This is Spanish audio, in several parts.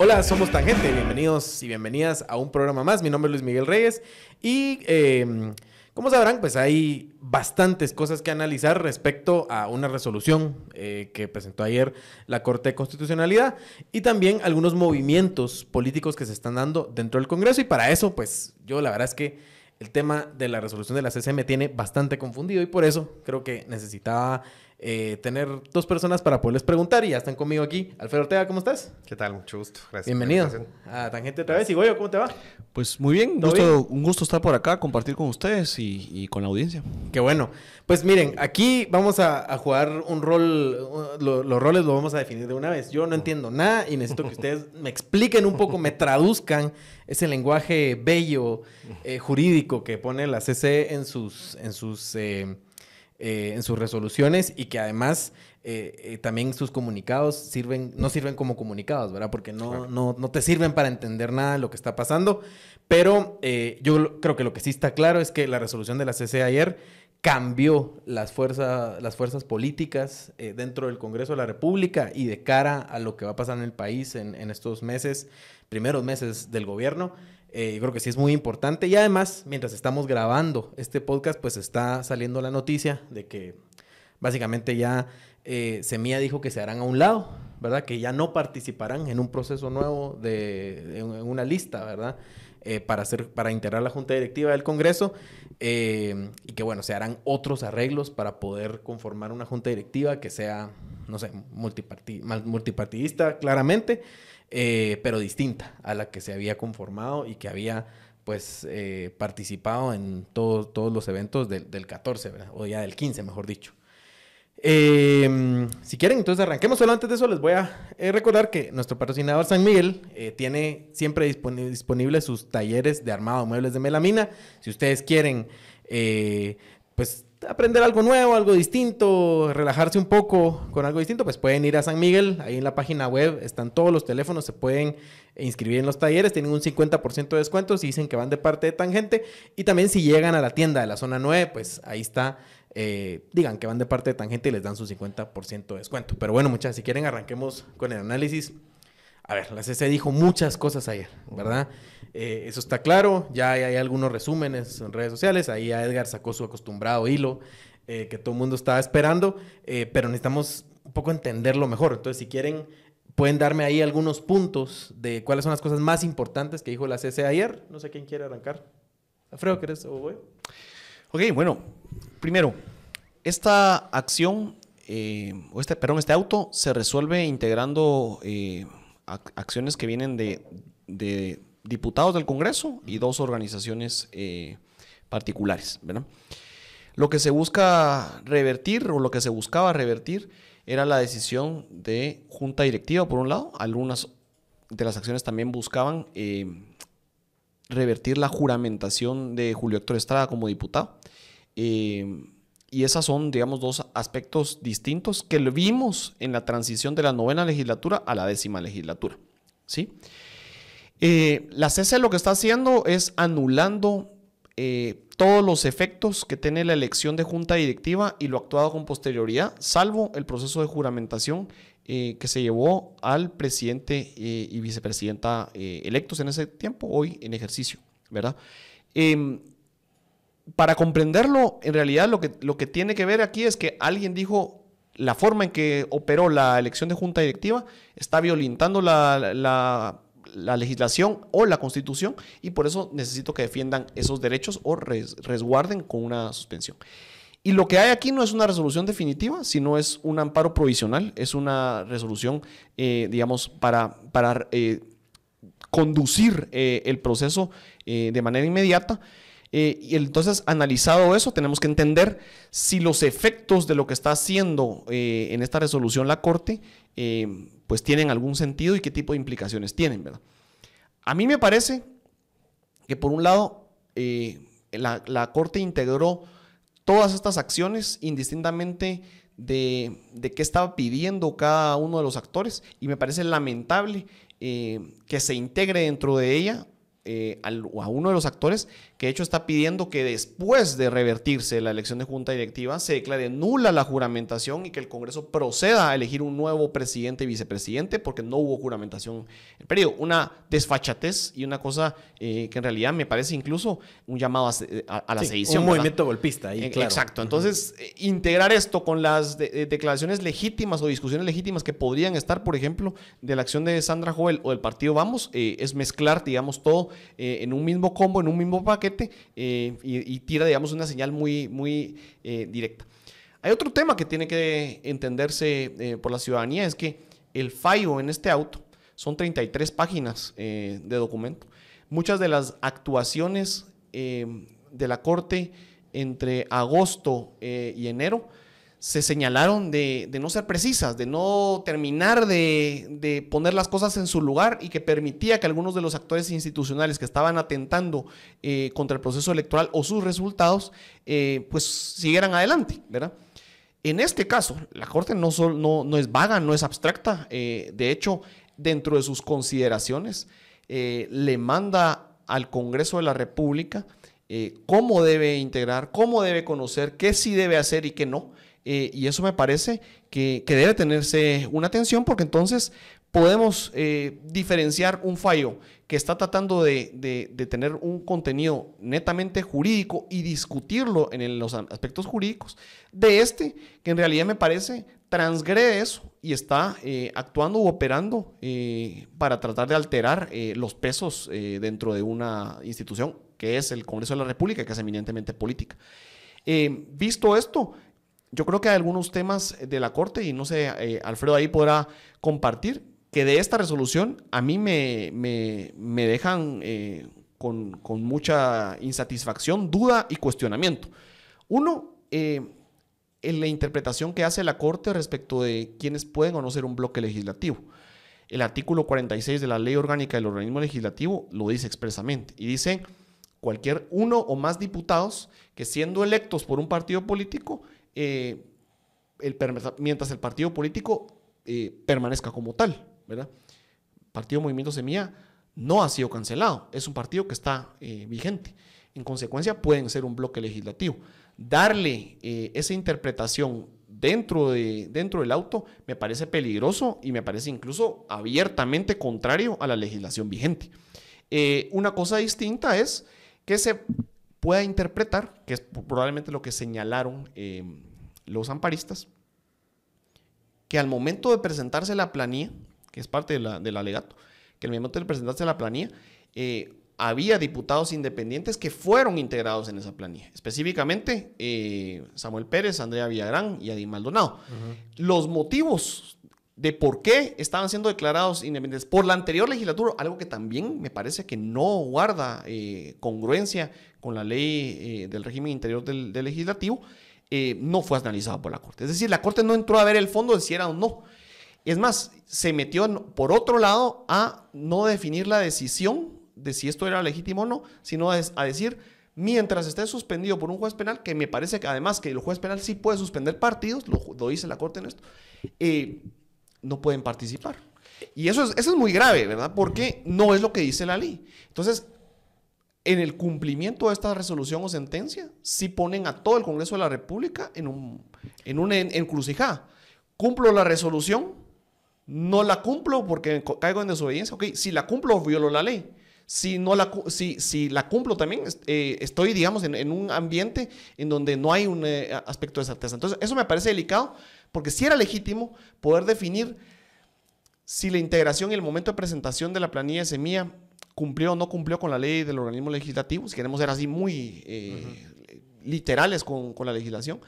Hola, somos Tangente. Bienvenidos y bienvenidas a un programa más. Mi nombre es Luis Miguel Reyes y eh, como sabrán, pues hay bastantes cosas que analizar respecto a una resolución eh, que presentó ayer la Corte de Constitucionalidad y también algunos movimientos políticos que se están dando dentro del Congreso y para eso, pues yo la verdad es que el tema de la resolución de la CC me tiene bastante confundido y por eso creo que necesitaba eh, tener dos personas para poderles preguntar y ya están conmigo aquí. Alfredo Ortega, ¿cómo estás? ¿Qué tal? Mucho gusto. Gracias. Bienvenido a Tangente otra vez. Y Goyo, ¿cómo te va? Pues muy bien, gusto, un gusto estar por acá, compartir con ustedes y, con la audiencia. Qué bueno. Pues miren, aquí vamos a, jugar un rol, los roles los vamos a definir de una vez. Yo no entiendo nada y necesito que ustedes me expliquen un poco, me traduzcan ese lenguaje bello, eh, jurídico que pone la CC en sus, en sus eh, eh, en sus resoluciones y que además también sus comunicados sirven, no sirven como comunicados, ¿verdad? Porque no, no, no, te sirven para entender nada de lo que está pasando. Pero yo creo que lo que sí está claro es que la resolución de la CC ayer cambió las, fuerzas las fuerzas políticas dentro del Congreso de la República y de cara a lo que va a pasar en el país en, en estos meses, primeros meses del gobierno. Eh, yo creo que sí es muy importante. Y además, mientras estamos grabando este podcast, pues está saliendo la noticia de que básicamente ya eh, Semilla dijo que se harán a un lado, ¿verdad? Que ya no participarán en un proceso nuevo de, en, una lista, ¿verdad? Eh, para, hacer, para integrar la Junta Directiva del Congreso y que, bueno, se harán otros arreglos para poder conformar una Junta Directiva que sea, no sé, multipartidista, claramente. Eh, pero distinta a la que se había conformado y que había pues eh, participado en todos los eventos del, 14, o ya del 15, mejor dicho. Em, si quieren, entonces arranquemos. Solo antes de eso, les voy a eh, recordar que nuestro patrocinador San Miguel tiene siempre disponibles sus talleres de armado de muebles de melamina. Si ustedes quieren, pues aprender algo nuevo, algo distinto, relajarse un poco con algo distinto, pues pueden ir a San Miguel, ahí en la página web están todos los teléfonos, se pueden inscribir en los talleres, tienen un 50% de descuento si dicen que van de parte de Tangente y también si llegan a la tienda de la zona 9, pues ahí está, eh, digan que van de parte de Tangente y les dan su 50% de descuento. Pero bueno, muchachos, si quieren arranquemos con el análisis. A ver, la CC dijo muchas cosas ayer, ¿verdad? Eh, eso está claro, ya hay, algunos resúmenes en redes sociales, ahí a Edgar sacó su acostumbrado hilo eh, que todo el mundo estaba esperando, eh, pero necesitamos un poco entenderlo mejor. Entonces, si quieren, pueden darme ahí algunos puntos de cuáles son las cosas más importantes que dijo la CC ayer. No sé quién quiere arrancar. Alfredo, ¿querés o voy? Ok, bueno, primero, esta acción, o este, perdón, este auto se resuelve integrando acciones que vienen de, diputados del Congreso y dos organizaciones eh, particulares. Lo que se busca revertir o lo que se buscaba revertir era la decisión de junta directiva, por un lado. Algunas de las acciones también buscaban eh, revertir la juramentación de Julio Héctor Estrada como diputado. Eh, y esas son, digamos, dos aspectos distintos que vimos en la transición de la novena legislatura a la décima legislatura. ¿sí? Eh, la CC lo que está haciendo es anulando eh, todos los efectos que tiene la elección de junta directiva y lo actuado con posterioridad, salvo el proceso de juramentación eh, que se llevó al presidente y vicepresidenta electos en ese tiempo, hoy en ejercicio, ¿verdad? Para comprenderlo, en realidad lo que, lo que tiene que ver aquí es que alguien dijo la forma en que operó la elección de junta directiva está violentando la, legislación o la constitución y por eso necesito que defiendan esos derechos o resguarden con una suspensión. Y lo que hay aquí no es una resolución definitiva, sino es un amparo provisional, es una resolución, eh, digamos, para, para eh, conducir eh, el proceso de manera inmediata. Eh, y entonces, analizado eso, tenemos que entender si los efectos de lo que está haciendo eh, en esta resolución la Corte, eh, pues tienen algún sentido y qué tipo de implicaciones tienen, ¿verdad? A mí me parece que por un lado, la, la, Corte integró todas estas acciones indistintamente de, de, qué estaba pidiendo cada uno de los actores y me parece lamentable que se integre dentro de ella a uno de los actores que de hecho está pidiendo que después de revertirse la elección de junta directiva se declare nula la juramentación y que el Congreso proceda a elegir un nuevo presidente y vicepresidente porque no hubo juramentación en el periodo. Una desfachatez y una cosa eh, que en realidad me parece incluso un llamado a, la sedición. Un movimiento golpista. Ahí, eh, Exacto. Entonces, eh, integrar esto con las declaraciones legítimas o discusiones legítimas que podrían estar, por ejemplo, de la acción de Sandra Joel o del partido Vamos, es mezclar, digamos, todo en un mismo combo, en un mismo paquete eh, y, tira, digamos, una señal muy, muy eh, directa. Hay otro tema que tiene que entenderse eh, por la ciudadanía, es que el fallo en este auto son 33 páginas de documento. Muchas de las actuaciones de la Corte entre agosto y enero se señalaron de, no ser precisas, de no terminar de, poner las cosas en su lugar y que permitía que algunos de los actores institucionales que estaban atentando eh, contra el proceso electoral o sus resultados, eh, pues siguieran adelante, ¿verdad? En este caso, la Corte no, es vaga, no es abstracta, eh, de hecho, dentro de sus consideraciones, le manda al Congreso de la República cómo debe integrar, cómo debe conocer, qué sí debe hacer y qué no. Eh, y eso me parece que, debe tenerse una atención porque entonces podemos eh, diferenciar un fallo que está tratando de, tener un contenido netamente jurídico y discutirlo en los aspectos jurídicos de este que en realidad me parece transgrede eso y está eh, actuando u operando para tratar de alterar los pesos dentro de una institución que es el Congreso de la República, que es eminentemente política. visto esto, yo creo que hay algunos temas de la Corte, y no sé, eh, Alfredo ahí podrá compartir, que de esta resolución a mí me, me, dejan eh, con, con, mucha insatisfacción, duda y cuestionamiento. Uno, eh, en la interpretación que hace la Corte respecto de quienes pueden o no ser un bloque legislativo. El artículo 46 de la Ley Orgánica del Organismo Legislativo lo dice expresamente y dice cualquier uno o más diputados que siendo electos por un partido político eh, el, mientras el partido político eh, permanezca como tal, ¿verdad? Partido Movimiento Semilla no ha sido cancelado, es un partido que está eh, vigente. En consecuencia, pueden ser un bloque legislativo. Darle esa interpretación dentro, de, dentro del auto me parece peligroso y me parece incluso abiertamente contrario a la legislación vigente. una cosa distinta es que se pueda interpretar, que es probablemente lo que señalaron los amparistas, que al momento de presentarse la planilla, que es parte del alegato, que al momento de presentarse la planilla, eh, había diputados independientes que fueron integrados en esa planilla. Específicamente, eh, Samuel Pérez, Andrea Villagrán y Adin Maldonado. Los motivos de por qué estaban siendo declarados independientes por la anterior legislatura, algo que también me parece que no guarda eh, congruencia con la ley del régimen interior del legislativo, eh, no fue analizado por la Corte. Es decir, la Corte no entró a ver el fondo de si era o no. Es más, se metió por otro lado a no definir la decisión de si esto era legítimo o no, sino a, decir, mientras esté suspendido por un juez penal, que me parece que además que el juez penal sí puede suspender partidos, lo, dice la Corte en esto, eh, no pueden participar. Y eso es, eso es muy grave, ¿verdad? Porque no es lo que dice la ley. Entonces, en el cumplimiento de esta resolución o sentencia, sí ponen a todo el Congreso de la República en, un, en una encrucijada. Cumplo la resolución, no la cumplo porque caigo en desobediencia. Ok, si la cumplo, violo la ley. Si, no la, si, si la cumplo también, eh, estoy, digamos, en, un ambiente en donde no hay un eh, aspecto de certeza. Entonces, eso me parece delicado porque si era legítimo poder definir si la integración y el momento de presentación de la planilla de semilla cumplió o no cumplió con la ley del organismo legislativo, si queremos ser así muy eh, literales con, la legislación,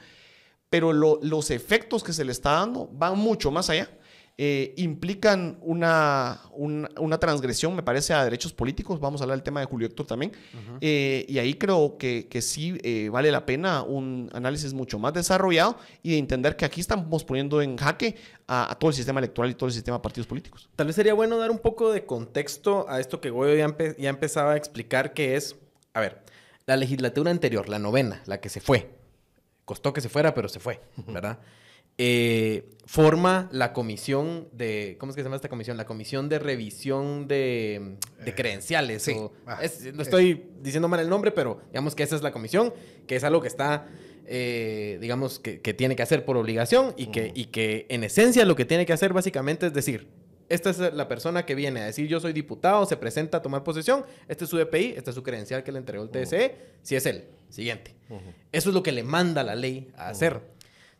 pero los efectos que se le está dando van mucho más allá eh, implican una, una, transgresión, me parece, a derechos políticos. Vamos a hablar del tema de Julio Héctor también. Eh, y ahí creo que, que sí eh, vale la pena un análisis mucho más desarrollado y de entender que aquí estamos poniendo en jaque a, todo el sistema electoral y todo el sistema de partidos políticos. Tal vez sería bueno dar un poco de contexto a esto que Goyo ya, ya empezaba a explicar, que es, a ver, la legislatura anterior, la novena, la que se fue. Costó que se fuera, pero se fue, ¿verdad? Eh, forma la comisión de, ¿cómo es que se llama esta comisión? La comisión de revisión de, de credenciales. sí. o- Ah, es- no estoy diciendo mal el nombre, pero digamos que esa es la comisión, que es algo que está, eh, digamos, que, que tiene que hacer por obligación y que, y que en esencia lo que tiene que hacer básicamente es decir, esta es la persona que viene a decir yo soy diputado, se presenta a tomar posesión, este es su DPI, este es su credencial que le entregó el TSE, si es él, siguiente. Eso es lo que le manda la ley a hacer.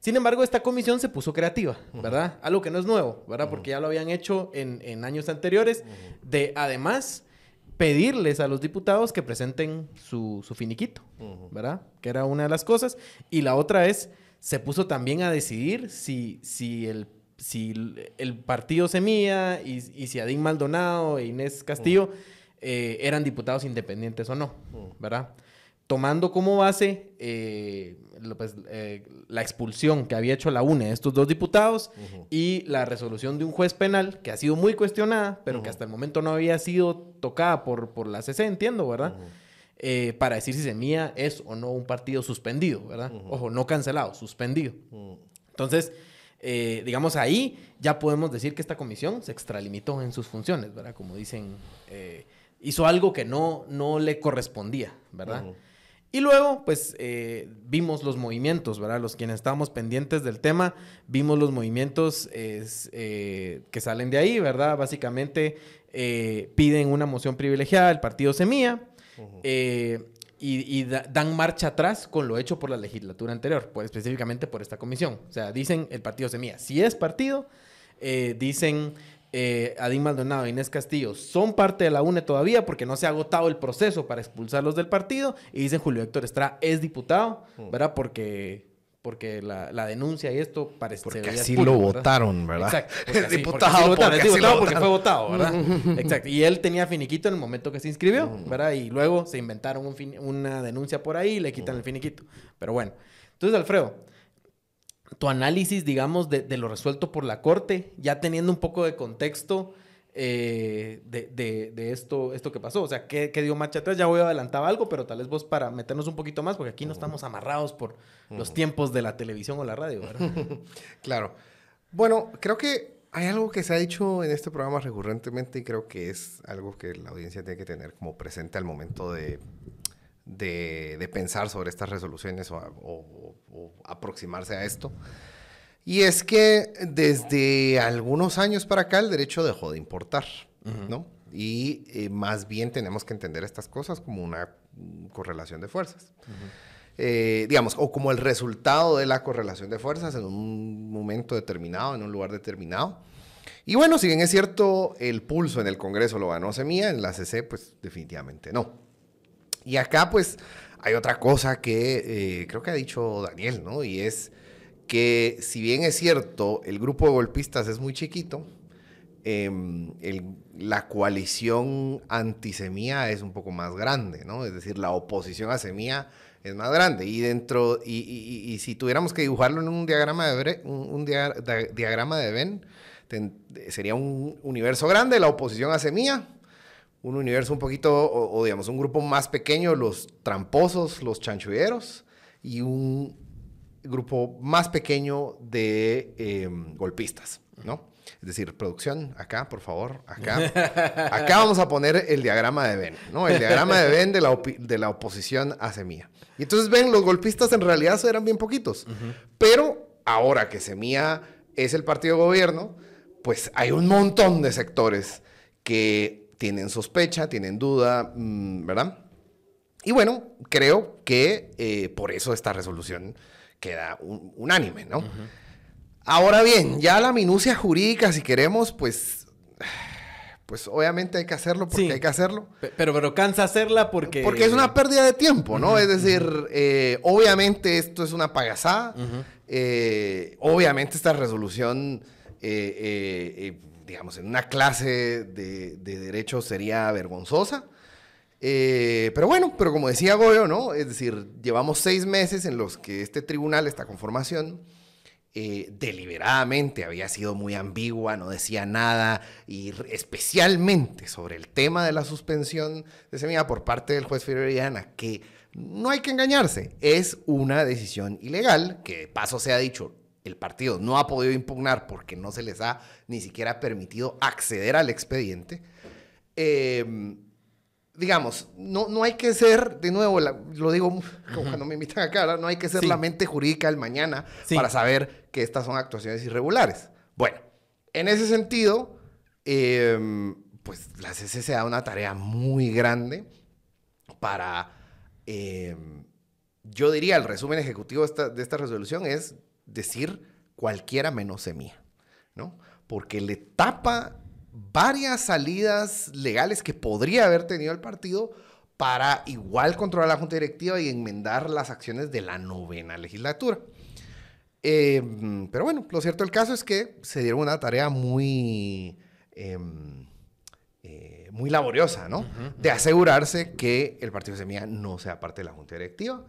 Sin embargo, esta comisión se puso creativa, ¿verdad? Algo que no es nuevo, ¿verdad? Porque ya lo habían hecho en, en años anteriores, de además pedirles a los diputados que presenten su, su finiquito, ¿verdad? Que era una de las cosas. Y la otra es, se puso también a decidir si, si, el, si el- el partido Semilla y, y si Adín Maldonado e Inés Castillo eh, eran diputados independientes o no, ¿verdad? Tomando como base eh, pues, eh, la expulsión que había hecho la UNE de estos dos diputados y la resolución de un juez penal que ha sido muy cuestionada, pero que hasta el momento no había sido tocada por, por la CC, entiendo, ¿verdad? Eh, para decir si Semilla es o no un partido suspendido, ¿verdad? Ojo, no cancelado, suspendido. Entonces, digamos, ahí ya podemos decir que esta comisión se extralimitó en sus funciones, ¿verdad? Como dicen, hizo algo que no, no le correspondía, ¿verdad? Y luego, pues, eh, vimos los movimientos, ¿verdad? Los quienes estábamos pendientes del tema, vimos los movimientos es, eh, que salen de ahí, ¿verdad? Básicamente eh, piden una moción privilegiada, el partido Semilla, eh, y, y da- dan marcha atrás con lo hecho por la legislatura anterior, pues, específicamente por esta comisión. O sea, dicen el partido Semilla, si es partido, dicen eh, Adín Maldonado e Inés Castillo son parte de la UNE todavía porque no se ha agotado el proceso para expulsarlos del partido. Y dicen Julio Héctor Estrada es diputado, ¿verdad? Porque, porque la, la denuncia y esto parece Porque así lo ¿verdad? votaron, ¿verdad? Exacto. porque diputado así lo votaron, porque así diputado porque fue votado, ¿verdad? Exacto. Y él tenía finiquito en el momento que se inscribió, ¿verdad? Y luego se inventaron un fin- una denuncia por ahí y le quitan el finiquito. Pero bueno. Entonces, Alfredo, tu análisis, digamos, de, de lo resuelto por la corte, ya teniendo un poco de contexto eh, de, de- de esto, esto que pasó. O sea, ¿qué, qué dio marcha atrás? Ya voy a adelantar algo, pero tal vez vos para meternos un poquito más, porque aquí no estamos amarrados por los tiempos de la televisión o la radio, ¿verdad? Claro. Bueno, creo que hay algo que se ha dicho en este programa recurrentemente y creo que es algo que la audiencia tiene que tener como presente al momento de, de, de pensar sobre estas resoluciones o, a- o- o aproximarse a esto. Y es que desde algunos años para acá el derecho dejó de importar, ¿no? Y eh, más bien tenemos que entender estas cosas como una correlación de fuerzas. Eh, digamos, o como el resultado de la correlación de fuerzas en un momento determinado, en un lugar determinado. Y bueno, si bien es cierto, el pulso en el Congreso lo ganó Semilla, en la CC, pues definitivamente no. Y acá, pues, hay otra cosa que eh, creo que ha dicho Daniel, ¿no? Y es que si bien es cierto, el grupo de golpistas es muy chiquito, em, la coalición antisemía es un poco más grande, ¿no? Es decir, la oposición a semía es más grande. Y dentro, y, si tuviéramos que dibujarlo en un diagrama de, Bre- un, diagrama de ten- sería un universo grande, la oposición a semía, un universo un poquito, o, o digamos, un grupo más pequeño, los tramposos, los chanchulleros, y un grupo más pequeño de eh, golpistas, ¿no? Es decir, producción, acá, por favor, acá. Acá vamos a poner el diagrama de Venn, ¿no? El diagrama de Venn de la, de la oposición a Semilla. Y entonces ven, los golpistas en realidad eran bien poquitos. Pero ahora que Semilla es el partido de gobierno, pues hay un montón de sectores que tienen sospecha, tienen duda, mm, ¿verdad? Y bueno, creo que eh, por eso esta resolución queda un- unánime, ¿no? Ahora bien, ya la minucia jurídica, si queremos, pues, pues obviamente hay que hacerlo porque Sí. hay que hacerlo. Pe- Pero, pero cansa hacerla porque... Porque es una pérdida de tiempo, ¿no? Es decir, eh, obviamente esto es una payasada. Eh, obviamente esta resolución, eh, digamos, en una clase de, de derecho sería vergonzosa. Eh, pero bueno, pero como decía Goyo, ¿no? Es decir, llevamos seis meses en los que este tribunal, esta conformación, eh, deliberadamente había sido muy ambigua, no decía nada, y especialmente sobre el tema de la suspensión de semilla por parte del juez Fiorellana, que no hay que engañarse, es una decisión ilegal, que de paso se ha dicho, el partido no ha podido impugnar porque no se les ha ni siquiera permitido acceder al expediente, eh, digamos, no, no hay que ser, de nuevo, lo digo como cuando me invitan acá, no hay que ser la mente jurídica del mañana para saber que estas son actuaciones irregulares. Bueno, en ese sentido, em, pues la CC da una tarea muy grande para, em, yo diría, el resumen ejecutivo de esta, de esta resolución es decir cualquiera menos semilla, ¿no? Porque le tapa varias salidas legales que podría haber tenido el partido para igual controlar la Junta Directiva y enmendar las acciones de la novena legislatura. Em, pero bueno, lo cierto del caso es que se dieron una tarea muy, em, eh, muy laboriosa, ¿no? De asegurarse que el Partido Semilla no sea parte de la Junta Directiva.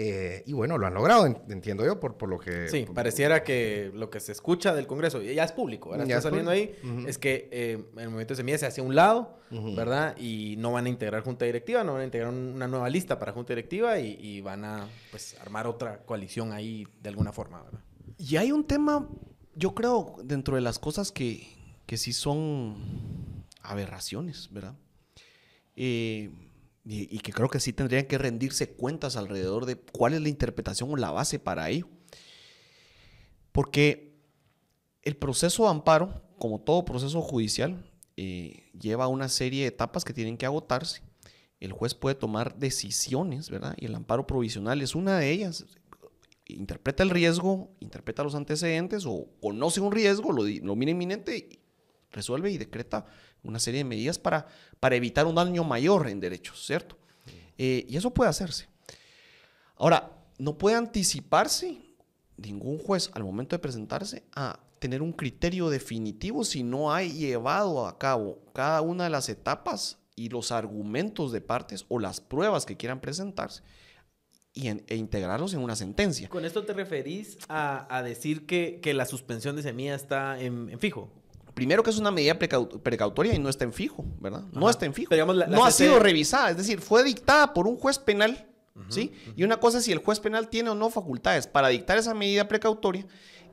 Eh, y bueno, lo han logrado, entiendo yo, por, por lo que... Sí, pareciera que lo que se escucha del Congreso, ya es público, ahora está saliendo ahí, es que eh, el movimiento de semillas se hace a un lado, ¿verdad? Y no van a integrar junta directiva, no van a integrar una nueva lista para junta directiva y, van a, pues, armar otra coalición ahí de alguna forma, ¿verdad? Y hay un tema, yo creo, dentro de las cosas que, que sí son aberraciones, ¿verdad? Eh y, que creo que sí tendrían que rendirse cuentas alrededor de cuál es la interpretación o la base para ello. Porque el proceso de amparo, como todo proceso judicial, eh, lleva una serie de etapas que tienen que agotarse. El juez puede tomar decisiones, ¿verdad? Y el amparo provisional es una de ellas. Interpreta el riesgo, interpreta los antecedentes o conoce un riesgo, lo, lo mira inminente, resuelve y decreta una serie de medidas para, para evitar un daño mayor en derechos, ¿cierto? Eh, y eso puede hacerse. Ahora, no puede anticiparse ningún juez al momento de presentarse a tener un criterio definitivo si no ha llevado a cabo cada una de las etapas y los argumentos de partes o las pruebas que quieran presentarse y e integrarlos en una sentencia. ¿Con esto te referís a, decir que, que, la suspensión de semilla está en fijo? Primero que es una medida precautoria y no está en fijo, ¿verdad? No está en fijo. no ha sido revisada, es decir, fue dictada por un juez penal, ¿sí? Y una cosa es si el juez penal tiene o no facultades para dictar esa medida precautoria.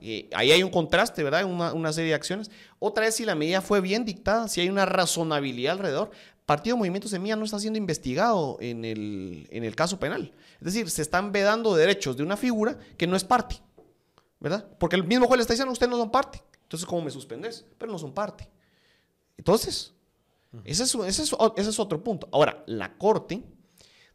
Eh, ahí hay un contraste, ¿verdad? Una, una serie de acciones. Otra es si la medida fue bien dictada, si hay una razonabilidad alrededor. Partido Movimiento Semilla no está siendo investigado en el, en el caso penal. Es decir, se están vedando derechos de una figura que no es parte, ¿verdad? Porque el mismo juez le está diciendo, ustedes no son parte. Entonces, ¿cómo me suspendes? Pero no son parte. Entonces, ese es, ese, es, otro punto. Ahora, la Corte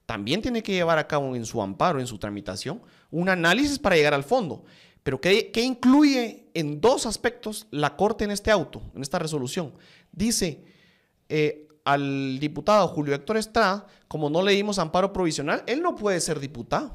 también tiene que llevar a cabo en su amparo, en su tramitación, un análisis para llegar al fondo. Pero ¿qué, qué incluye en dos aspectos la Corte en este auto, en esta resolución? Dice eh, al diputado Julio Héctor Estrada, como no le dimos amparo provisional, él no puede ser diputado.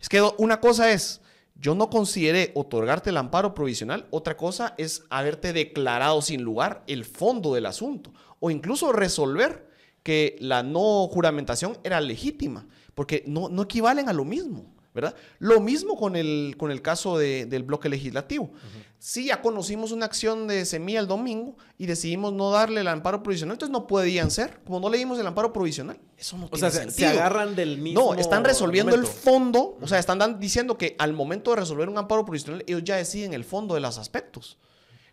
Es que una cosa es yo no consideré otorgarte el amparo provisional. Otra cosa es haberte declarado sin lugar el fondo del asunto o incluso resolver que la no juramentación era legítima, porque no, no equivalen a lo mismo. ¿Verdad? Lo mismo con el, con el caso del bloque legislativo. Si ya conocimos una acción de semilla el domingo y decidimos no darle el amparo provisional, entonces no podían ser, como no leímos el amparo provisional. Eso no tiene sentido. se agarran del mismo. No, están resolviendo el fondo, o sea, están diciendo que al momento de resolver un amparo provisional, ellos ya deciden el fondo de los aspectos.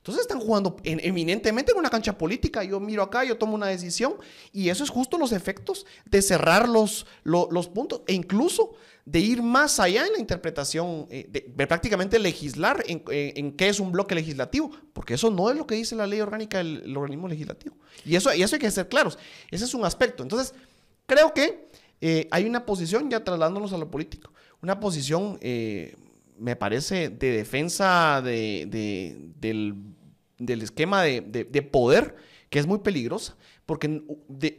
Entonces están jugando eminentemente en una cancha política. Yo miro acá, yo tomo una decisión y eso es justo los efectos de cerrar los, los, puntos e incluso de ir más allá en la interpretación, eh, de, prácticamente legislar en, qué es un bloque legislativo, porque eso no es lo que dice la ley orgánica del, organismo legislativo. Y eso, y eso hay que ser claros. Ese es un aspecto. Entonces, creo que eh, hay una posición, ya trasladándonos a lo político, una posición... Eh, me parece de defensa de, del del esquema de, poder que es muy peligrosa, porque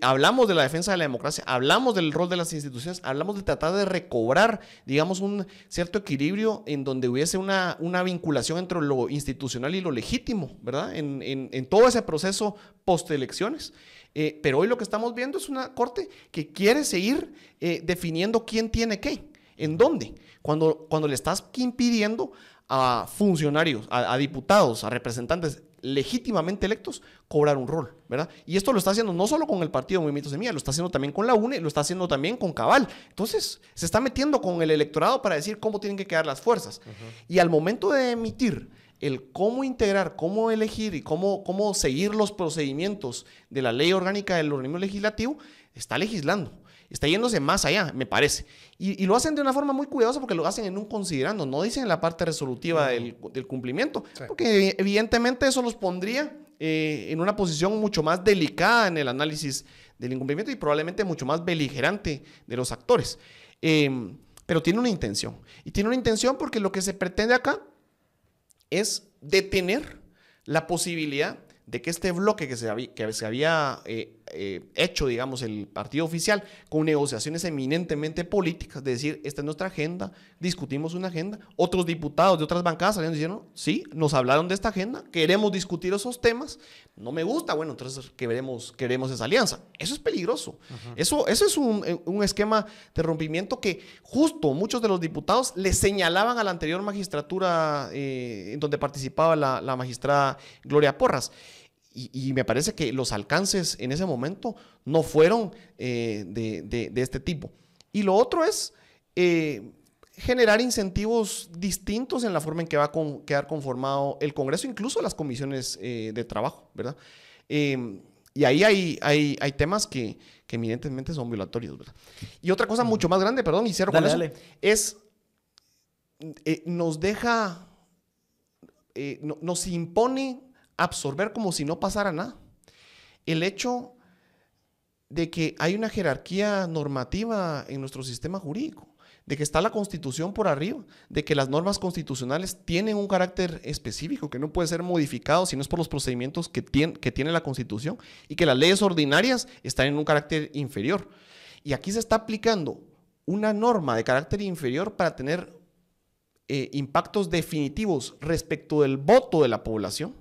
hablamos de la defensa de la democracia, hablamos del rol de las instituciones, hablamos de tratar de recobrar, digamos, un cierto equilibrio en donde hubiese una, vinculación entre lo institucional y lo legítimo, ¿verdad? En, todo ese proceso post-elecciones. Eh, pero hoy lo que estamos viendo es una corte que quiere seguir eh, definiendo quién tiene qué, en dónde, cuando, cuando le estás impidiendo a funcionarios, a, diputados, a representantes legítimamente electos cobrar un rol, ¿verdad? Y esto lo está haciendo no solo con el partido Movimiento Semilla, lo está haciendo también con la UNE, lo está haciendo también con Cabal. Entonces, se está metiendo con el electorado para decir cómo tienen que quedar las fuerzas. Y al momento de emitir el cómo integrar, cómo elegir y cómo, cómo seguir los procedimientos de la ley orgánica del organismo legislativo, está legislando está yéndose más allá, me parece. Y, lo hacen de una forma muy cuidadosa porque lo hacen en un considerando, no dicen en la parte resolutiva del, cumplimiento, porque evidentemente eso los pondría eh, en una posición mucho más delicada en el análisis del incumplimiento y probablemente mucho más beligerante de los actores. Em, pero tiene una intención. Y tiene una intención porque lo que se pretende acá es detener la posibilidad de que este bloque que se había, que se había eh, eh, hecho, digamos, el partido oficial con negociaciones eminentemente políticas, de decir, esta es nuestra agenda, discutimos una agenda. Otros diputados de otras bancadas salieron diciendo, sí, nos hablaron de esta agenda, queremos discutir esos temas, no me gusta, bueno, entonces queremos, queremos esa alianza. Eso es peligroso. eso, eso es un, eh, un, esquema de rompimiento que justo muchos de los diputados le señalaban a la anterior magistratura en donde participaba la, la magistrada Gloria Porras. Y, me parece que los alcances en ese momento no fueron eh, de, este tipo. Y lo otro es eh, generar incentivos distintos en la forma en que va a quedar conformado el Congreso, incluso las comisiones eh, de trabajo, ¿verdad? Em, y ahí hay, hay, hay temas que, que, evidentemente son violatorios, ¿verdad? Y otra cosa mucho más grande, perdón, y cierro con eso, es, nos deja, nos impone absorber como si no pasara nada. El hecho de que hay una jerarquía normativa en nuestro sistema jurídico, de que está la constitución por arriba, de que las normas constitucionales tienen un carácter específico que no puede ser modificado si no es por los procedimientos que tiene, que tiene la constitución y que las leyes ordinarias están en un carácter inferior. Y aquí se está aplicando una norma de carácter inferior para tener eh, impactos definitivos respecto del voto de la población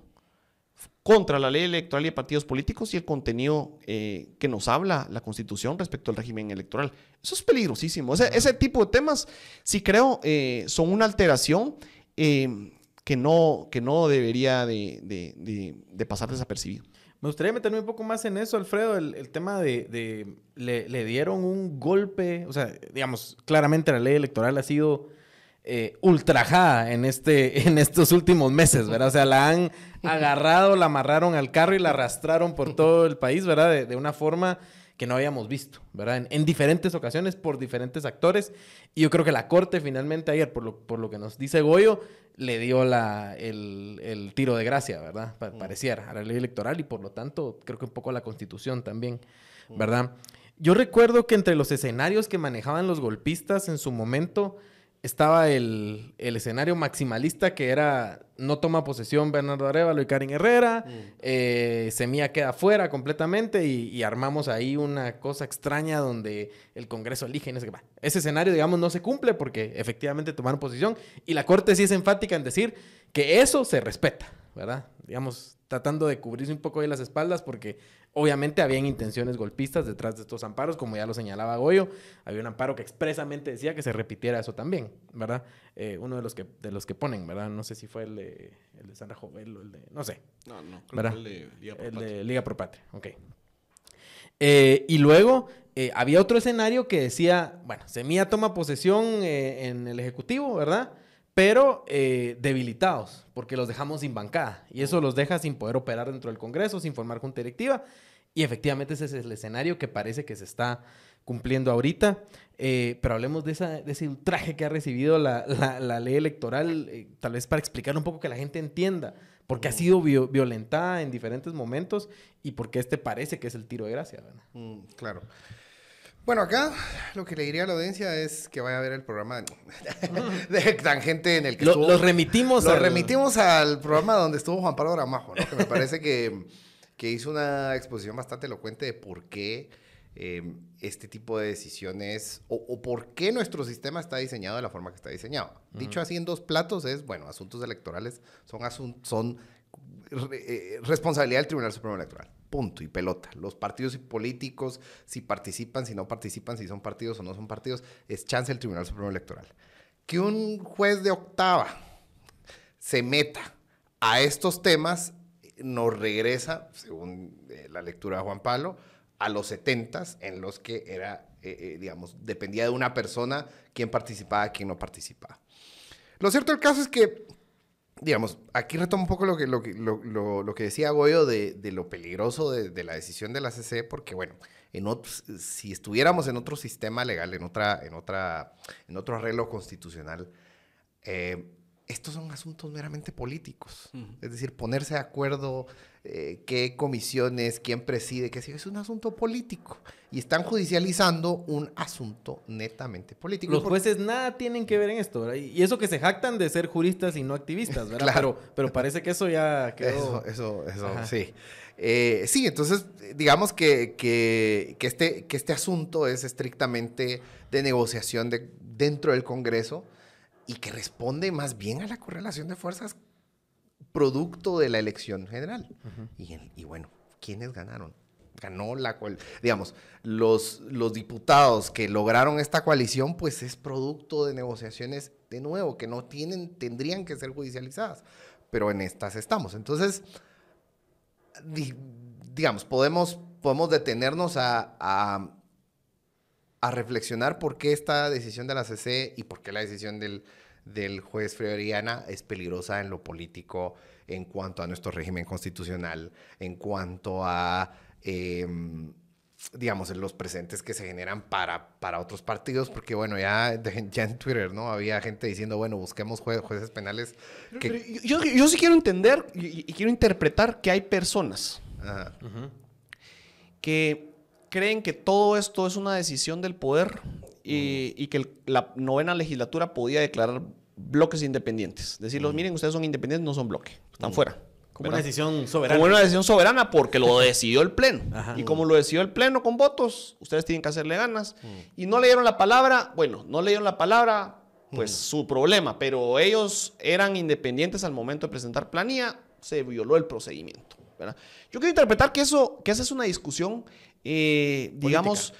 contra la ley electoral y de partidos políticos y el contenido eh, que nos habla la Constitución respecto al régimen electoral. Eso es peligrosísimo. Ese, tipo de temas, sí creo, eh, son una alteración eh, que, no, que no debería de, pasar desapercibido. Me gustaría meterme un poco más en eso, Alfredo, el, tema de, le, dieron un golpe, o sea, digamos, claramente la ley electoral ha sido eh, ultrajada en, este, en estos últimos meses, ¿verdad? O sea, la han agarrado, la amarraron al carro y la arrastraron por todo el país, ¿verdad? De, una forma que no habíamos visto, ¿verdad? En, diferentes ocasiones por diferentes actores. Y yo creo que la Corte finalmente ayer, por lo, por lo que nos dice Goyo, le dio la, el, tiro de gracia, ¿verdad? Mm. pareciera, a la ley electoral y por lo tanto creo que un poco a la Constitución también, mm. ¿verdad? Yo recuerdo que entre los escenarios que manejaban los golpistas en su momento estaba el, escenario maximalista que era no toma posesión Bernardo Arevalo y Karin Herrera, mm. eh, Semilla queda fuera completamente y, armamos ahí una cosa extraña donde el Congreso elige. ese, ese escenario, digamos, no se cumple porque efectivamente tomaron posición y la Corte sí es enfática en decir que eso se respeta, ¿verdad? Digamos, tratando de cubrirse un poco de las espaldas porque obviamente habían intenciones golpistas detrás de estos amparos, como ya lo señalaba Goyo, había un amparo que expresamente decía que se repitiera eso también, ¿verdad? Eh, uno de los que de los que ponen, ¿verdad? No sé si fue el de, el de Sandra Jovel o el de, no sé. No, no, creo el de Liga Pro El de Liga Pro Patria, ok. Eh, y luego eh, había otro escenario que decía, bueno, Semilla toma posesión en el Ejecutivo, ¿verdad? Pero eh, debilitados, porque los dejamos sin bancada. Y eso los deja sin poder operar dentro del Congreso, sin formar junta directiva. Y efectivamente ese es el escenario que parece que se está cumpliendo ahorita. Eh, pero hablemos de, esa, de, ese ultraje que ha recibido la, la, ley electoral, eh, tal vez para explicar un poco que la gente entienda, porque ha sido violentada en diferentes momentos y porque este parece que es el tiro de gracia. Mm, claro. Bueno, acá lo que le diría a la audiencia es que vaya a ver el programa de, tangente en el que estuvo. Los remitimos Los remitimos al programa donde estuvo Juan Pablo Gramajo, ¿no? Que me parece que, que hizo una exposición bastante elocuente de por qué eh, este tipo de decisiones o, por qué nuestro sistema está diseñado de la forma que está diseñado. Dicho así en dos platos es, bueno, asuntos electorales son, son eh, responsabilidad del Tribunal Supremo Electoral. Punto y pelota. Los partidos políticos, si participan, si no participan, si son partidos o no son partidos, es chance del Tribunal Supremo Electoral. Que un juez de octava se meta a estos temas nos regresa, según eh, la lectura de Juan Pablo, a los 70 en los que era, eh, eh, digamos, dependía de una persona quién participaba, quién no participaba. Lo cierto del caso es que, digamos, aquí retomo un poco lo que, lo, lo- lo- lo que decía Goyo de, de lo peligroso de, de la decisión de la CC, porque, bueno, en si estuviéramos en otro sistema legal, en, otra, en, otra, en otro arreglo constitucional, eh, estos son asuntos meramente políticos. Es decir, ponerse de acuerdo, eh, qué comisiones, quién preside, qué sé yo, es un asunto político. Y están judicializando un asunto netamente político. Los jueces nada tienen que ver en esto, ¿verdad? Y eso que se jactan de ser juristas y no activistas, ¿verdad? Claro. Pero, pero parece que eso ya Eso, quedó... eso, eso, Ajá. sí. Eh, sí, entonces, digamos que, que, que este, que este asunto es estrictamente de negociación de, dentro del Congreso y que responde más bien a la correlación de fuerzas producto de la elección general. y, el- y bueno, ¿quiénes ganaron? Ganó la cual, digamos, los, los diputados que lograron esta coalición, pues es producto de negociaciones, de nuevo, que no tienen, tendrían que ser judicializadas, pero en estas estamos. Entonces, di- digamos, podemos, podemos detenernos a, a, a reflexionar por qué esta decisión de la CC y por qué la decisión del, del juez Frioriana es peligrosa en lo político, en cuanto a nuestro régimen constitucional, en cuanto a, em, digamos, los presentes que se generan para, para otros partidos, porque bueno, ya, ya en Twitter, ¿no? Había gente diciendo, bueno, busquemos jue- jueces penales que... Pero yo, yo sí quiero entender y, y quiero interpretar que hay personas Ajá. que creen que todo esto es una decisión del poder y, y que el- la novena legislatura podía declarar bloques independientes. Decirlos, miren, ustedes son independientes, no son bloque, están fuera. Como ¿verdad? una decisión soberana. Como una decisión soberana porque lo decidió el Pleno. Ajá. Y como lo decidió el Pleno con votos, ustedes tienen que hacerle ganas. Y no leyeron la palabra, bueno, no leyeron la palabra, pues su problema, pero ellos eran independientes al momento de presentar planilla, se violó el procedimiento. ¿verdad? Yo quiero interpretar que eso, que esa es una discusión, eh, digamos,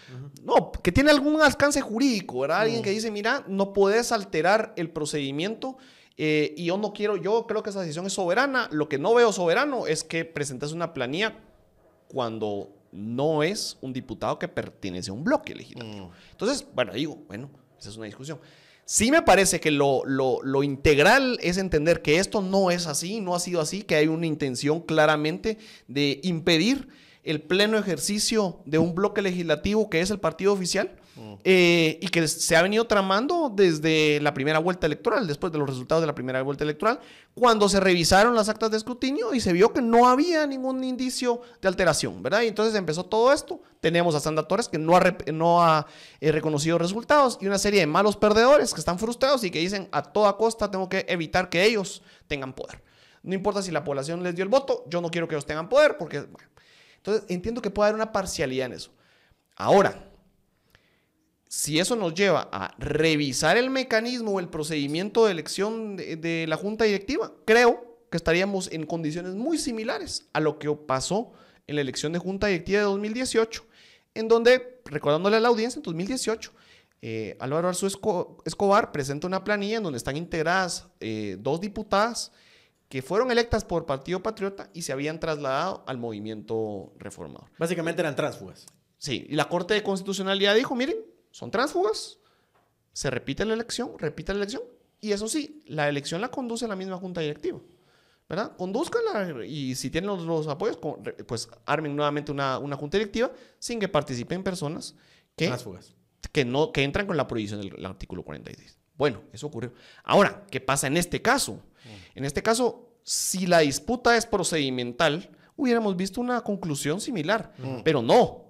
no, que tiene algún alcance jurídico, ¿verdad? Alguien que dice, mira, no puedes alterar el procedimiento eh, y yo no quiero, yo creo que esa decisión es soberana. Lo que no veo soberano es que presentes una planilla cuando no es un diputado que pertenece a un bloque legislativo. Entonces, bueno, digo, bueno, esa es una discusión. Sí me parece que lo, lo- lo integral es entender que esto no es así, no ha sido así, que hay una intención claramente de impedir el pleno ejercicio de un bloque legislativo que es el partido oficial eh, y que se ha venido tramando desde la primera vuelta electoral, después de los resultados de la primera vuelta electoral, cuando se revisaron las actas de escrutinio y se vio que no había ningún indicio de alteración, ¿verdad? Y entonces empezó todo esto. Tenemos a Sandra Torres que no ha, no ha eh, reconocido resultados y una serie de malos perdedores que están frustrados y que dicen a toda costa tengo que evitar que ellos tengan poder. No importa si la población les dio el voto, yo no quiero que ellos tengan poder porque... bueno. Entonces entiendo que puede haber una parcialidad en eso. Ahora, si eso nos lleva a revisar el mecanismo o el procedimiento de elección de, la junta directiva, creo que estaríamos en condiciones muy similares a lo que pasó en la elección de junta directiva de 2018, en donde, recordándole a la audiencia, en 2018, eh, Álvaro Esco- Escobar presenta una planilla en donde están integradas eh, dos diputadas que fueron electas por Partido Patriota y se habían trasladado al movimiento reformador. Básicamente eran tránsfugas. Sí, y la Corte de Constitucionalidad dijo, miren, son tránsfugas, se repite la elección, repite la elección, y eso sí, la elección la conduce la misma junta directiva, ¿verdad? Conduzcanla y si tienen los, los apoyos, pues armen nuevamente una, una junta directiva sin que participen personas que, que, no, que entran con la prohibición del, del artículo 46. Bueno, eso ocurrió. Ahora, ¿qué pasa en este caso? En este caso, si la disputa es procedimental, hubiéramos visto una conclusión similar, pero no.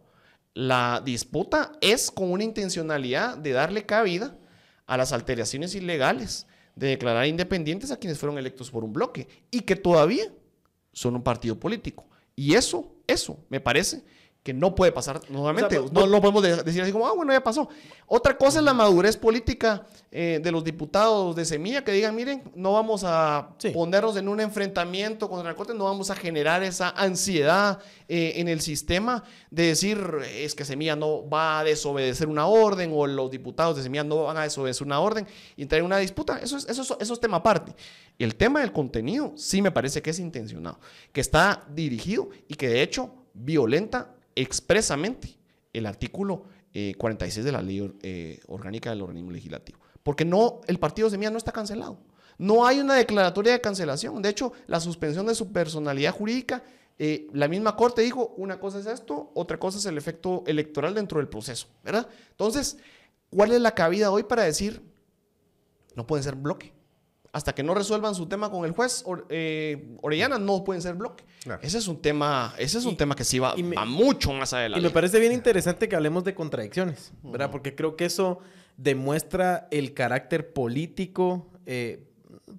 La disputa es con una intencionalidad de darle cabida a las alteraciones ilegales, de declarar independientes a quienes fueron electos por un bloque y que todavía son un partido político. Y eso, eso, me parece que no puede pasar normalmente. O sea, no, no podemos de- decir así como, ah, bueno, ya pasó. Otra cosa es la madurez política eh, de los diputados de Semilla que digan, miren, no vamos a Sí. ponernos en un enfrentamiento contra la Corte, no vamos a generar esa ansiedad eh, en el sistema de decir, es que Semilla no va a desobedecer una orden o los diputados de Semilla no van a desobedecer una orden y entrar en una disputa. Eso es, eso es, eso es tema aparte. El tema del contenido sí me parece que es intencionado, que está dirigido y que de hecho violenta expresamente el artículo eh, 46 de la ley eh, orgánica del organismo legislativo. Porque no, el partido Semilla no está cancelado. No hay una declaratoria de cancelación. De hecho, la suspensión de su personalidad jurídica, eh, la misma Corte dijo, una cosa es esto, otra cosa es el efecto electoral dentro del proceso, ¿verdad? Entonces, ¿cuál es la cabida hoy para decir, no pueden ser bloque? Hasta que no resuelvan su tema con el juez Or- eh, Orellana, no pueden ser bloque. Claro. Ese es un tema, ese es un Y- tema que sí va, me- va mucho más adelante. Y me parece bien interesante que hablemos de contradicciones, ¿verdad? Porque creo que eso demuestra el carácter político, eh,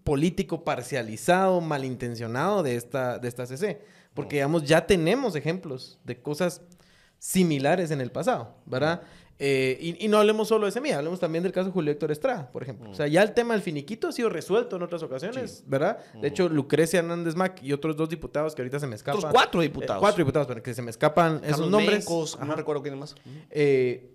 político parcializado, malintencionado de esta, de esta CC. Porque, digamos, ya tenemos ejemplos de cosas similares en el pasado, ¿verdad? Eh, y, y no hablemos solo de Semilla, hablemos también del caso de Julio Héctor Estrada, por ejemplo. O sea, ya el tema del finiquito ha sido resuelto en otras ocasiones, ¿verdad? De hecho, Lucrecia Hernández Mac y otros dos diputados que ahorita se me escapan. Otros cuatro diputados. Eh, cuatro diputados, pero que se me escapan esos Carlos nombres. Mencos, no recuerdo quién más. Eh,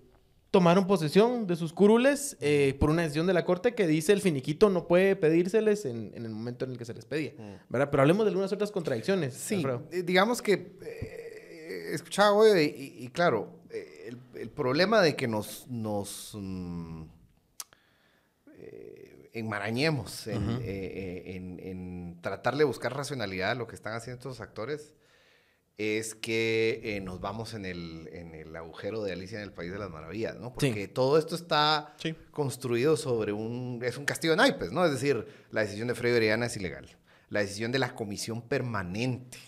tomaron posesión de sus curules eh, por una decisión de la corte que dice el finiquito no puede pedírseles en, en el momento en el que se les pedía. ¿verdad? Pero hablemos de algunas otras contradicciones. Sí, Alfredo. digamos que eh, escuchaba hoy y, y claro, el, el problema de que nos, nos mm, eh, enmarañemos en, eh, eh, en- en tratar de buscar racionalidad a lo que están haciendo estos actores es que eh, nos vamos en el, en el agujero de Alicia en el País de las Maravillas, ¿no? Sí. Porque todo esto está Sí. construido sobre un... Es un castillo de naipes, ¿no? Es decir, la decisión de Freddy Orellana es ilegal. La decisión de la comisión permanente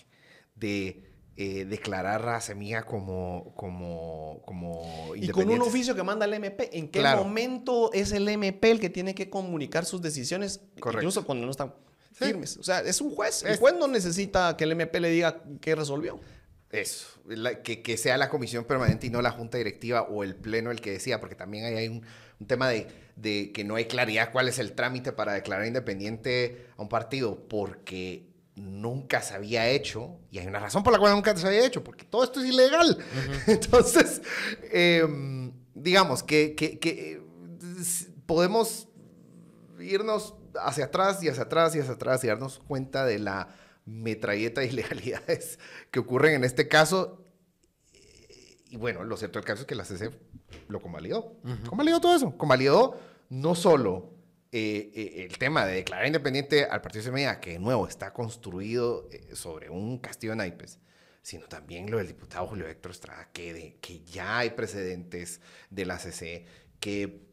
de eh, declarar a Semilla como, como, como Y con un oficio que manda el MP, ¿en qué Claro. momento es el MP el que tiene que comunicar sus decisiones? Correcto. Incluso cuando no están Sí. firmes. O sea, es un juez. El juez no necesita que el MP le diga qué resolvió. Eso, la- que, que sea la comisión permanente y no la junta directiva o el pleno el que decía, porque también ahí hay un, un tema de, de que no hay claridad cuál es el trámite para declarar independiente a un partido, porque nunca se había hecho, y hay una razón por la cual nunca se había hecho, porque todo esto es ilegal. Entonces, em, digamos que, que- que, eh, podemos irnos hacia atrás y hacia atrás y hacia atrás y darnos cuenta de la metralleta de ilegalidades que ocurren en este caso. Y bueno, lo cierto del caso es que la CC lo convalidó. Convalidó todo eso. Convalidó no solo eh, eh, el tema de declarar independiente al Partido de Semilla, que de nuevo está construido eh, sobre un castillo de naipes, sino también lo del diputado Julio Héctor Estrada, que, de- que ya hay precedentes de la CC, que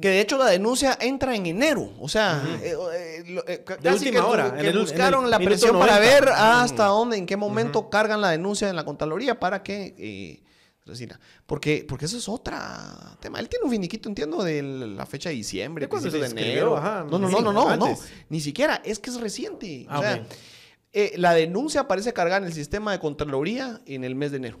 Que de hecho la denuncia entra en enero. O sea, eh, eh, eh, ca- De casi última que, hora, que el- el buscaron la presión para 90. ver hasta dónde, en qué momento cargan la denuncia en la Contraloría para que... Resina. Porque, porque eso es otra tema. Él tiene un finiquito, entiendo, de la fecha de diciembre, ¿De de enero. Ajá, no, no, sí, no, no, no, no. Ni siquiera, es que es reciente. Ah, o sea, eh, la denuncia aparece cargada en el sistema de Contraloría en el mes de enero.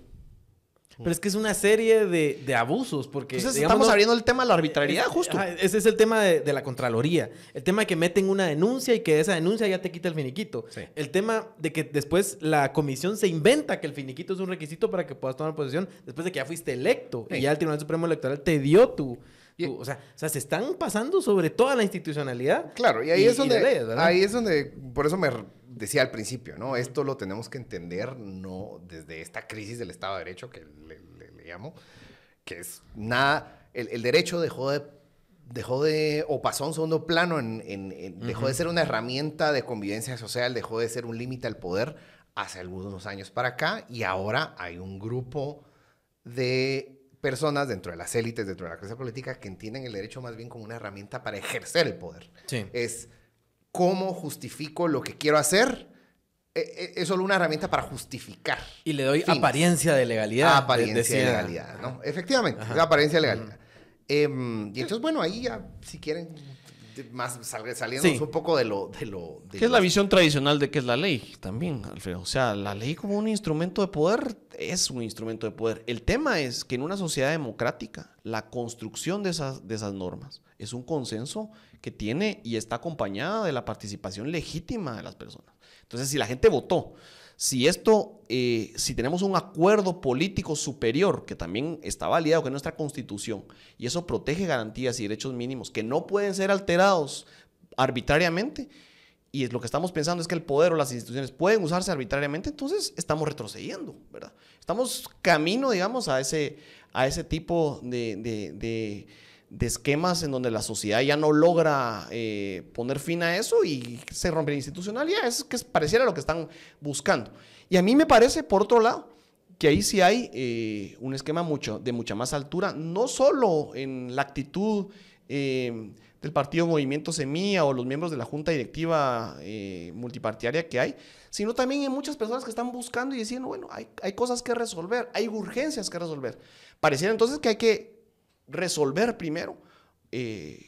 Pero es que es una serie de, de abusos, porque... Entonces digamos, estamos no- abriendo el tema de la arbitrariedad, Es- justo. ese es el tema de, de la Contraloría. El tema de que meten una denuncia y que esa denuncia ya te quita el finiquito. Sí. El tema de que después la comisión se inventa que el finiquito es un requisito para que puedas tomar posesión después de que ya fuiste electo y ya el Tribunal Supremo Electoral te dio tu... Y- o, sea, o sea, se están pasando sobre toda la institucionalidad. Claro, y ahí Y- es donde, ahí es donde, por eso me decía al principio, ¿no? Esto lo tenemos que entender no desde esta crisis del Estado de Derecho que le, le- le llamo, que es nada, el, el derecho dejó de, dejó de, o pasó a un segundo plano, en, en- en- dejó de ser una herramienta de convivencia social, dejó de ser un límite al poder hace algunos años para acá, y ahora hay un grupo de personas dentro de las élites, dentro de la clase política, que entienden el derecho más bien como una herramienta para ejercer el poder. Sí. Es cómo justifico lo que quiero hacer. Eh, eh, Es solo una herramienta para justificar. Y le doy Fines. apariencia de legalidad. Apariencia decía- de legalidad, ¿no? Efectivamente, la apariencia de legalidad. Em, y entonces, bueno, ahí ya, si quieren, más sal- saliéndonos Sí. un poco de lo... De lo de ¿Qué es la visión tradicional de qué es la ley? También, Alfredo. O sea, la ley como un instrumento de poder es un instrumento de poder. El tema es que en una sociedad democrática, la construcción de esas, de esas normas es un consenso que tiene y está acompañada de la participación legítima de las personas. Entonces, si la gente votó, si esto, eh, si tenemos un acuerdo político superior que también está validado con nuestra constitución y eso protege garantías y derechos mínimos que no pueden ser alterados arbitrariamente, y es lo que estamos pensando es que el poder o las instituciones pueden usarse arbitrariamente, entonces estamos retrocediendo, ¿verdad? Estamos camino, digamos, a ese, a ese tipo de- de esquemas en donde la sociedad ya no logra eh, poner fin a eso y se rompe la institucionalidad. Es que pareciera lo que están buscando. Y a mí me parece, por otro lado, que ahí sí hay eh, un esquema mucho, de mucha más altura, no solo en la actitud eh, del partido Movimiento Semilla o los miembros de la junta directiva multipartidaria que hay, sino también en muchas personas que están buscando y diciendo, bueno, hay, hay cosas que resolver, hay urgencias que resolver. Pareciera entonces que hay que resolver primero eh,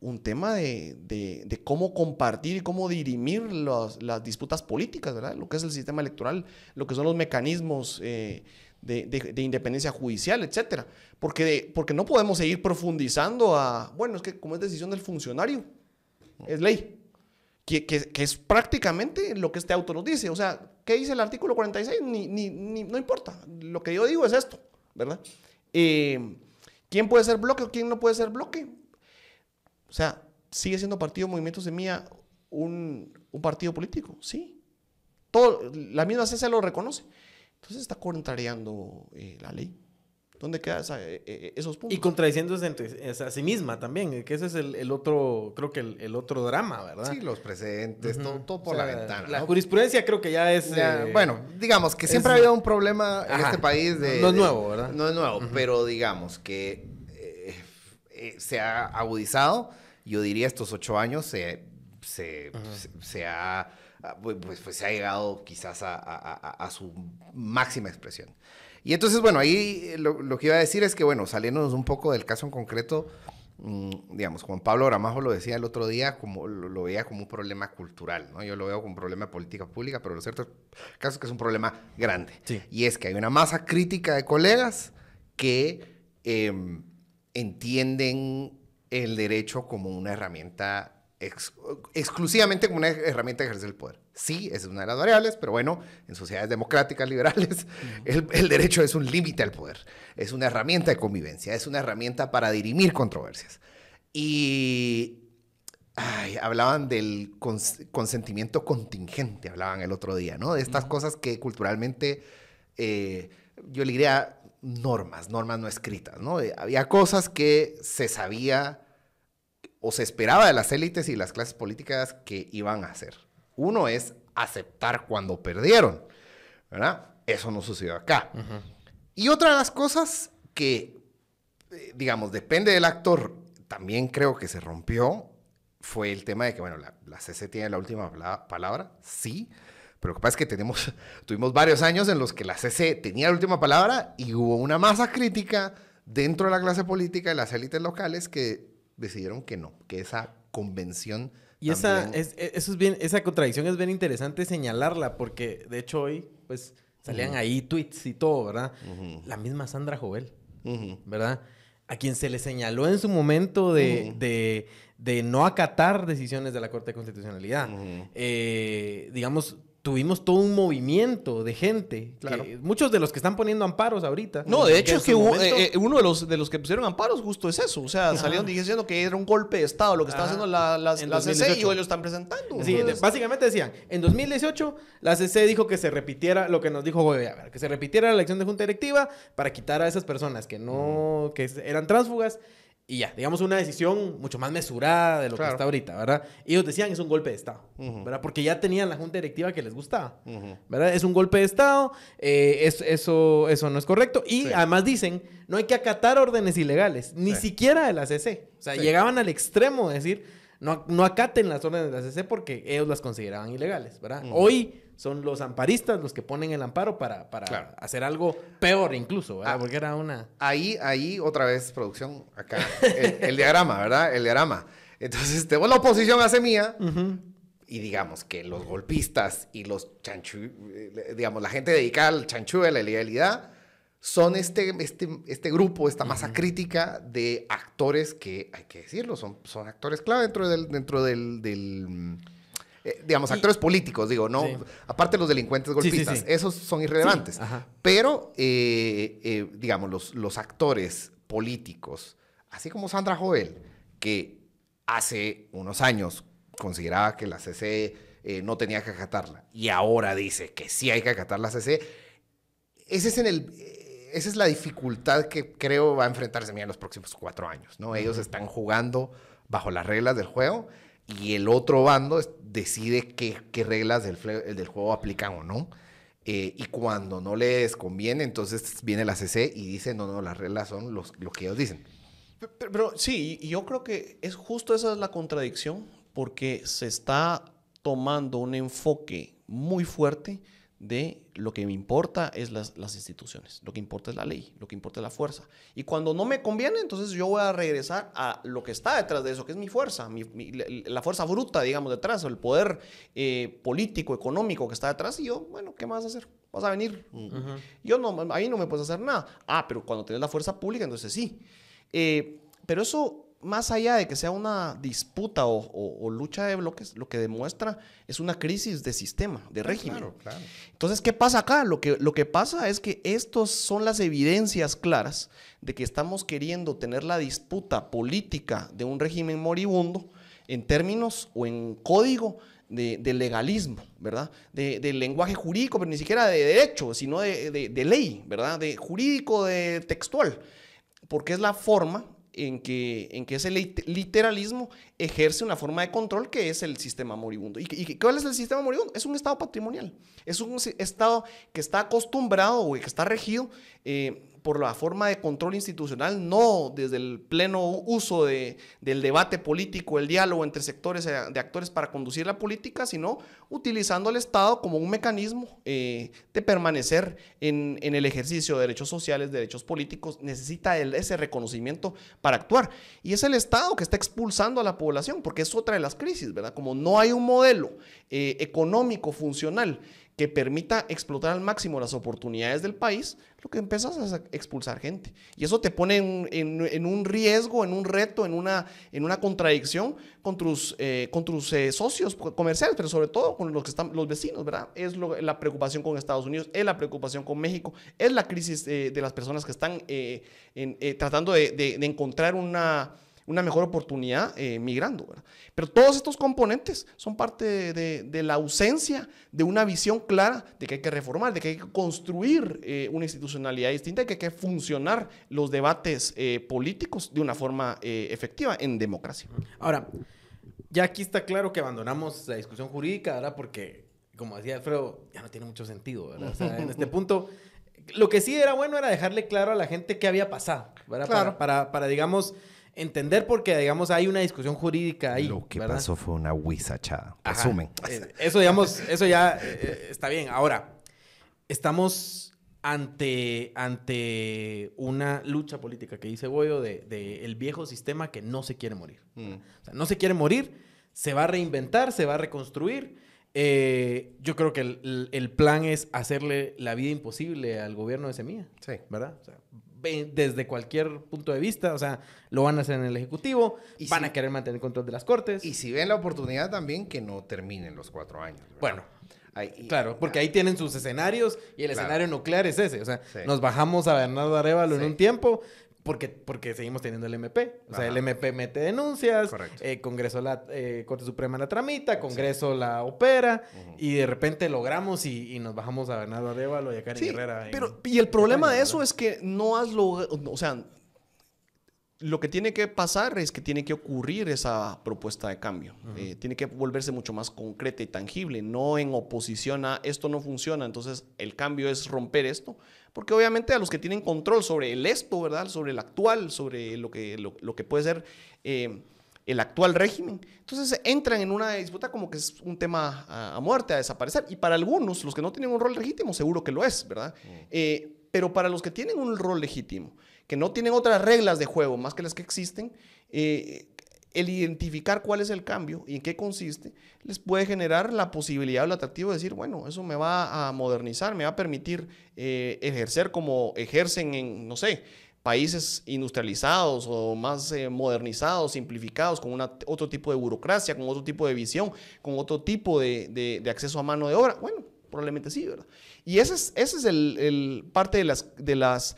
un tema de, de- de cómo compartir y cómo dirimir los- las disputas políticas, ¿verdad? Lo que es el sistema electoral, lo que son los mecanismos eh, de, de- de independencia judicial, etcétera. Porque, porque no podemos seguir profundizando a, bueno, es que como es decisión del funcionario, es ley. Que, que- que es prácticamente lo que este auto nos dice. O sea, ¿qué dice el artículo 46? Ni, ni- ni- no importa. Lo que yo digo es esto, ¿verdad? Eh, ¿Quién puede ser bloque o quién no puede ser bloque? O sea, ¿sigue siendo Partido Movimiento Semilla un, un partido político? Sí. Todo, la misma CC lo reconoce. Entonces está contrariando eh, la ley. ¿Dónde quedan esos puntos? Y contradiciéndose entre, es a sí misma también, que ese es el, el otro, creo que el, el otro drama, ¿verdad? Sí, los precedentes, Ujú. todo, todo por O sea, la ventana. La ¿no? jurisprudencia creo que ya es... Ya, eh, bueno, digamos que siempre ha habido un problema en Ajá. este país de... No es nuevo, ¿verdad? No es nuevo, pero digamos que eh, eh, se ha agudizado. Yo diría estos ocho años se, se, se, se ha, ah, pues, pues, pues se ha llegado quizás a, a- a- a su máxima expresión. Y entonces, bueno, ahí eh, lo, lo que iba a decir es que, bueno, saliéndonos un poco del caso en concreto, mm, digamos, Juan Pablo Gramajo lo decía el otro día, como lo, lo veía como un problema cultural, ¿no? Yo lo veo como un problema de política pública, pero lo cierto caso es que es un problema grande. Sí. Y es que hay una masa crítica de colegas que em, entienden el derecho como una herramienta ex- exclusivamente como una herramienta de ejercer el poder. Sí, es una de las variables, pero bueno, en sociedades democráticas liberales, el, el derecho es un límite al poder, es una herramienta de convivencia, es una herramienta para dirimir controversias. Y ay, hablaban del cons- consentimiento contingente, hablaban el otro día, ¿no? De estas cosas que culturalmente, eh, yo le diría normas, normas no escritas, ¿no? Eh, había cosas que se sabía o se esperaba de las élites y las clases políticas que iban a hacer. Uno es aceptar cuando perdieron, ¿verdad? Eso no sucedió acá. Y otra de las cosas que, eh, digamos, depende del actor, también creo que se rompió, fue el tema de que, bueno, la, la CC tiene la última pala- palabra, sí, pero lo que pasa es que tenemos, tuvimos varios años en los que la CC tenía la última palabra y hubo una masa crítica dentro de la clase política y las élites locales que decidieron que no, que esa convención... Y esa, también- es, es- eso es bien, esa contradicción es bien interesante señalarla, porque de hecho hoy, pues, salían ahí tweets y todo, ¿verdad? La misma Sandra Jovel. ¿verdad? A quien se le señaló en su momento de, de- de no acatar decisiones de la Corte de Constitucionalidad. Eh, digamos, tuvimos todo un movimiento de gente. que- muchos de los que están poniendo amparos ahorita. No, de hecho es que momento- eh, eh, uno de los, de los que pusieron amparos justo es eso. O sea, salieron diciendo que era un golpe de Estado lo que estaba Ajá. haciendo la, la, la CC y 2018. hoy lo están presentando. Sí, Entonces, básicamente decían, en 2018 la CC dijo que se repitiera lo que nos dijo Goya, que se repitiera la elección de junta directiva para quitar a esas personas que no, que eran tránsfugas y ya, digamos una decisión mucho más mesurada de lo Claro. que está ahorita, ¿verdad? Ellos decían es un golpe de Estado. ¿verdad? Porque ya tenían la junta directiva que les gustaba. ¿verdad? Es un golpe de Estado, eh, es- eso, eso no es correcto. Y Sí. además dicen, no hay que acatar órdenes ilegales, ni Sí. siquiera de la CC. O sea, Sí. llegaban al extremo de decir, no, no acaten las órdenes de la CC porque ellos las consideraban ilegales, ¿verdad? Hoy son los amparistas los que ponen el amparo para, para Claro. hacer algo peor incluso, ¿verdad? Ah. Porque era una... Ahí, ahí otra vez, producción, acá, el, el diagrama, ¿verdad? El diagrama. Entonces, tengo la oposición hace mía. Y digamos que los golpistas y los chanchu, eh, digamos, la gente dedicada al chanchú, a la ilegalidad, son este, este, este grupo, esta masa crítica de actores que, hay que decirlo, son, son actores clave dentro del, dentro del, del eh, digamos, actores políticos, digo, ¿no? Aparte los delincuentes golpistas, esos son irrelevantes. Pero, eh, eh, digamos, los, los actores políticos, así como Sandra Joel, que hace unos años consideraba que la CC no tenía que acatarla y ahora dice que sí hay que acatar la CC, ese es en el esa es la dificultad que creo va a enfrentarse en los próximos cuatro años, ¿no? Ellos están jugando bajo las reglas del juego y el otro bando decide qué, qué reglas del, del, juego aplican o no. Eh, y cuando no les conviene, entonces viene la CC y dice, no, no, las reglas son los, lo que ellos dicen. Pero, pero sí, yo creo que es justo esa es la contradicción, porque se está tomando un enfoque muy fuerte de lo que me importa es las, instituciones, lo que importa es la ley, lo que importa es la fuerza. Y cuando no me conviene, entonces yo voy a regresar a lo que está detrás de eso, que es mi fuerza, la fuerza bruta, digamos, detrás, o el poder eh, político, económico que está detrás. Y yo, bueno, ¿qué más vas a hacer? Vas a venir. Yo no, ahí no me puedes hacer nada. Ah, pero cuando tienes la fuerza pública, entonces sí. Eh, pero eso más allá de que sea una disputa o, lucha de bloques, lo que demuestra es una crisis de sistema, de régimen. Entonces, ¿qué pasa acá? Lo que, lo que pasa es que estas son las evidencias claras de que estamos queriendo tener la disputa política de un régimen moribundo en términos o en código de, legalismo, ¿verdad? De, lenguaje jurídico, pero ni siquiera de derecho, sino de, de ley, ¿verdad? De jurídico, de textual, porque es la forma en que, en que ese literalismo ejerce una forma de control que es el sistema moribundo. ¿Y, y cuál es el sistema moribundo? Es un estado patrimonial. Es un estado que está acostumbrado o que está regido eh, por la forma de control institucional, no desde el pleno uso de, del debate político, el diálogo entre sectores de actores para conducir la política, sino utilizando al Estado como un mecanismo eh, de permanecer en, en, el ejercicio de derechos sociales, derechos políticos, necesita ese reconocimiento para actuar. Y es el Estado que está expulsando a la población, porque es otra de las crisis, ¿verdad? Como no hay un modelo eh, económico funcional que permita explotar al máximo las oportunidades del país, lo que empiezas es a expulsar gente. Y eso te pone en, un riesgo, en un reto, en una, en una contradicción con tus, eh, con tus eh, socios comerciales, pero sobre todo con los, que están, los vecinos, ¿verdad? Es la preocupación con Estados Unidos, es la preocupación con México, es la crisis de las personas que están eh, tratando de encontrar una una mejor oportunidad eh, migrando. Pero todos estos componentes son parte de, la ausencia de una visión clara de que hay que reformar, de que hay que construir eh, una institucionalidad distinta y que hay que funcionar los debates eh, políticos de una forma efectiva en democracia. Ahora, ya aquí está claro que abandonamos la discusión jurídica, ¿verdad? Porque, como decía Alfredo, ya no tiene mucho sentido, ¿verdad? O sea, en este punto lo que sí era bueno era dejarle claro a la gente qué había pasado, ¿verdad? Claro. para, para, digamos, entender porque, digamos, hay una discusión jurídica ahí. Lo que pasó fue una huizachada. Asumen. Eh, eso, digamos, eso ya eh, eh, está bien. Ahora, estamos ante, ante una lucha política que dice Boyo de, el viejo sistema que no se quiere morir. Mm. O sea, no se quiere morir, se va a reinventar, se va a reconstruir. yo creo que el, el, plan es hacerle la vida imposible al gobierno de Semilla. Sí. ¿Verdad? O sea, desde cualquier punto de vista, o sea, lo van a hacer en el Ejecutivo, y van a querer mantener el control de las Cortes. Y si ven la oportunidad también que no terminen los cuatro años. Bueno, claro, porque ahí tienen sus escenarios y el escenario nuclear es ese, o sea, nos bajamos a Bernardo Arevalo en un tiempo, porque, porque seguimos teniendo el MP. O sea, el MP mete denuncias, eh, Congreso, la eh, Corte Suprema la tramita, Congreso la opera, y de repente logramos y, nos bajamos a Bernardo Arevalo y a Karen Guerrera. Pero, y el problema de eso es que no has logrado, o sea, lo que tiene que pasar es que tiene que ocurrir esa propuesta de cambio. Eh, tiene que volverse mucho más concreta y tangible, no en oposición a esto no funciona, entonces el cambio es romper esto, porque obviamente a los que tienen control sobre el esto, ¿verdad? Sobre el actual, sobre lo que, lo, que puede ser eh, el actual régimen. Entonces entran en una disputa como que es un tema a, muerte, a desaparecer. Y para algunos, los que no tienen un rol legítimo, seguro que lo es, ¿verdad? Mm. Eh, pero para los que tienen un rol legítimo, que no tienen otras reglas de juego más que las que existen, eh, el identificar cuál es el cambio y en qué consiste, les puede generar la posibilidad o el atractivo de decir, bueno, eso me va a modernizar, me va a permitir eh, ejercer como ejercen en, no sé, países industrializados o más eh, modernizados, simplificados, con una, otro tipo de burocracia, con otro tipo de visión, con otro tipo de, de, acceso a mano de obra. Bueno, probablemente sí, ¿verdad? Y ese es, ese es el, el parte de las, de las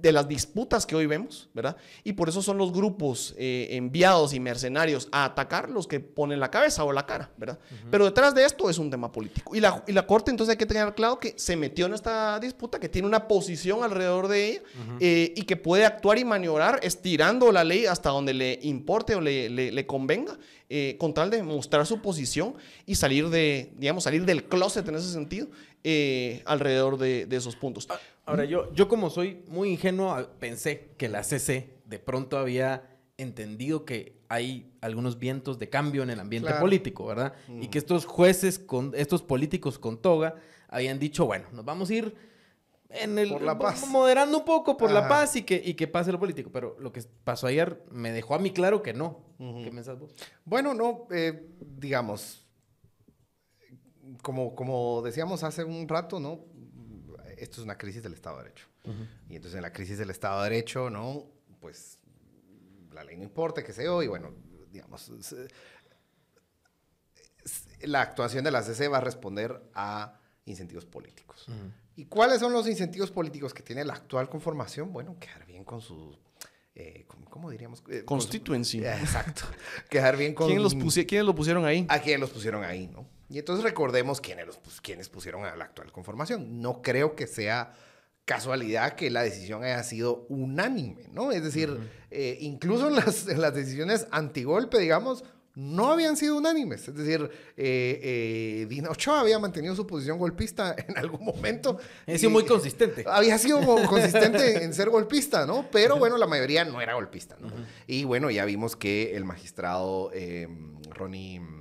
de las disputas que hoy vemos, ¿verdad? Y por eso son los grupos eh, enviados y mercenarios a atacar los que ponen la cabeza o la cara, ¿verdad? Pero detrás de esto es un tema político. Y la, y la Corte entonces hay que tener claro que se metió en esta disputa, que tiene una posición alrededor de ella eh, y que puede actuar y maniobrar estirando la ley hasta donde le importe o le, le, le convenga, eh, con tal de mostrar su posición y salir de, digamos, salir del closet en ese sentido eh, alrededor de, de, esos puntos. Ahora, yo, yo como soy muy ingenuo, pensé que la CC de pronto había entendido que hay algunos vientos de cambio en el ambiente claro. político, ¿verdad? Mm. Y que estos jueces, con, estos políticos con toga, habían dicho, bueno, nos vamos a ir en el, por la paz. moderando un poco por Ajá. la paz y que, y que pase lo político. Pero lo que pasó ayer me dejó a mí claro que no. Uh -huh. ¿Qué pensás vos? Bueno, no, eh, digamos, como, como decíamos hace un rato, ¿no? Esto es una crisis del Estado de Derecho. Uh -huh. Y entonces en la crisis del Estado de Derecho, ¿no? Pues la ley no importa, qué sé yo, y bueno, digamos, la actuación de la CC va a responder a incentivos políticos. Uh -huh. ¿Y cuáles son los incentivos políticos que tiene la actual conformación? Bueno, quedar bien con su... Eh, ¿Cómo diríamos? Eh, Constituency. Su, eh, exacto. quedar bien con... ¿Quién los ¿Quiénes lo pusieron ahí? A quién los pusieron ahí, ¿no? Y entonces recordemos quiénes, los, pues, quiénes pusieron a la actual conformación. No creo que sea casualidad que la decisión haya sido unánime, ¿no? Es decir, uh -huh. eh, incluso en las, en las decisiones antigolpe, digamos, no habían sido unánimes. Es decir, eh, eh, Dina Ochoa había mantenido su posición golpista en algún momento. Ha sido muy consistente. Había sido consistente en ser golpista, ¿no? Pero bueno, la mayoría no era golpista, ¿no? Uh -huh. Y bueno, ya vimos que el magistrado eh, Ronnie...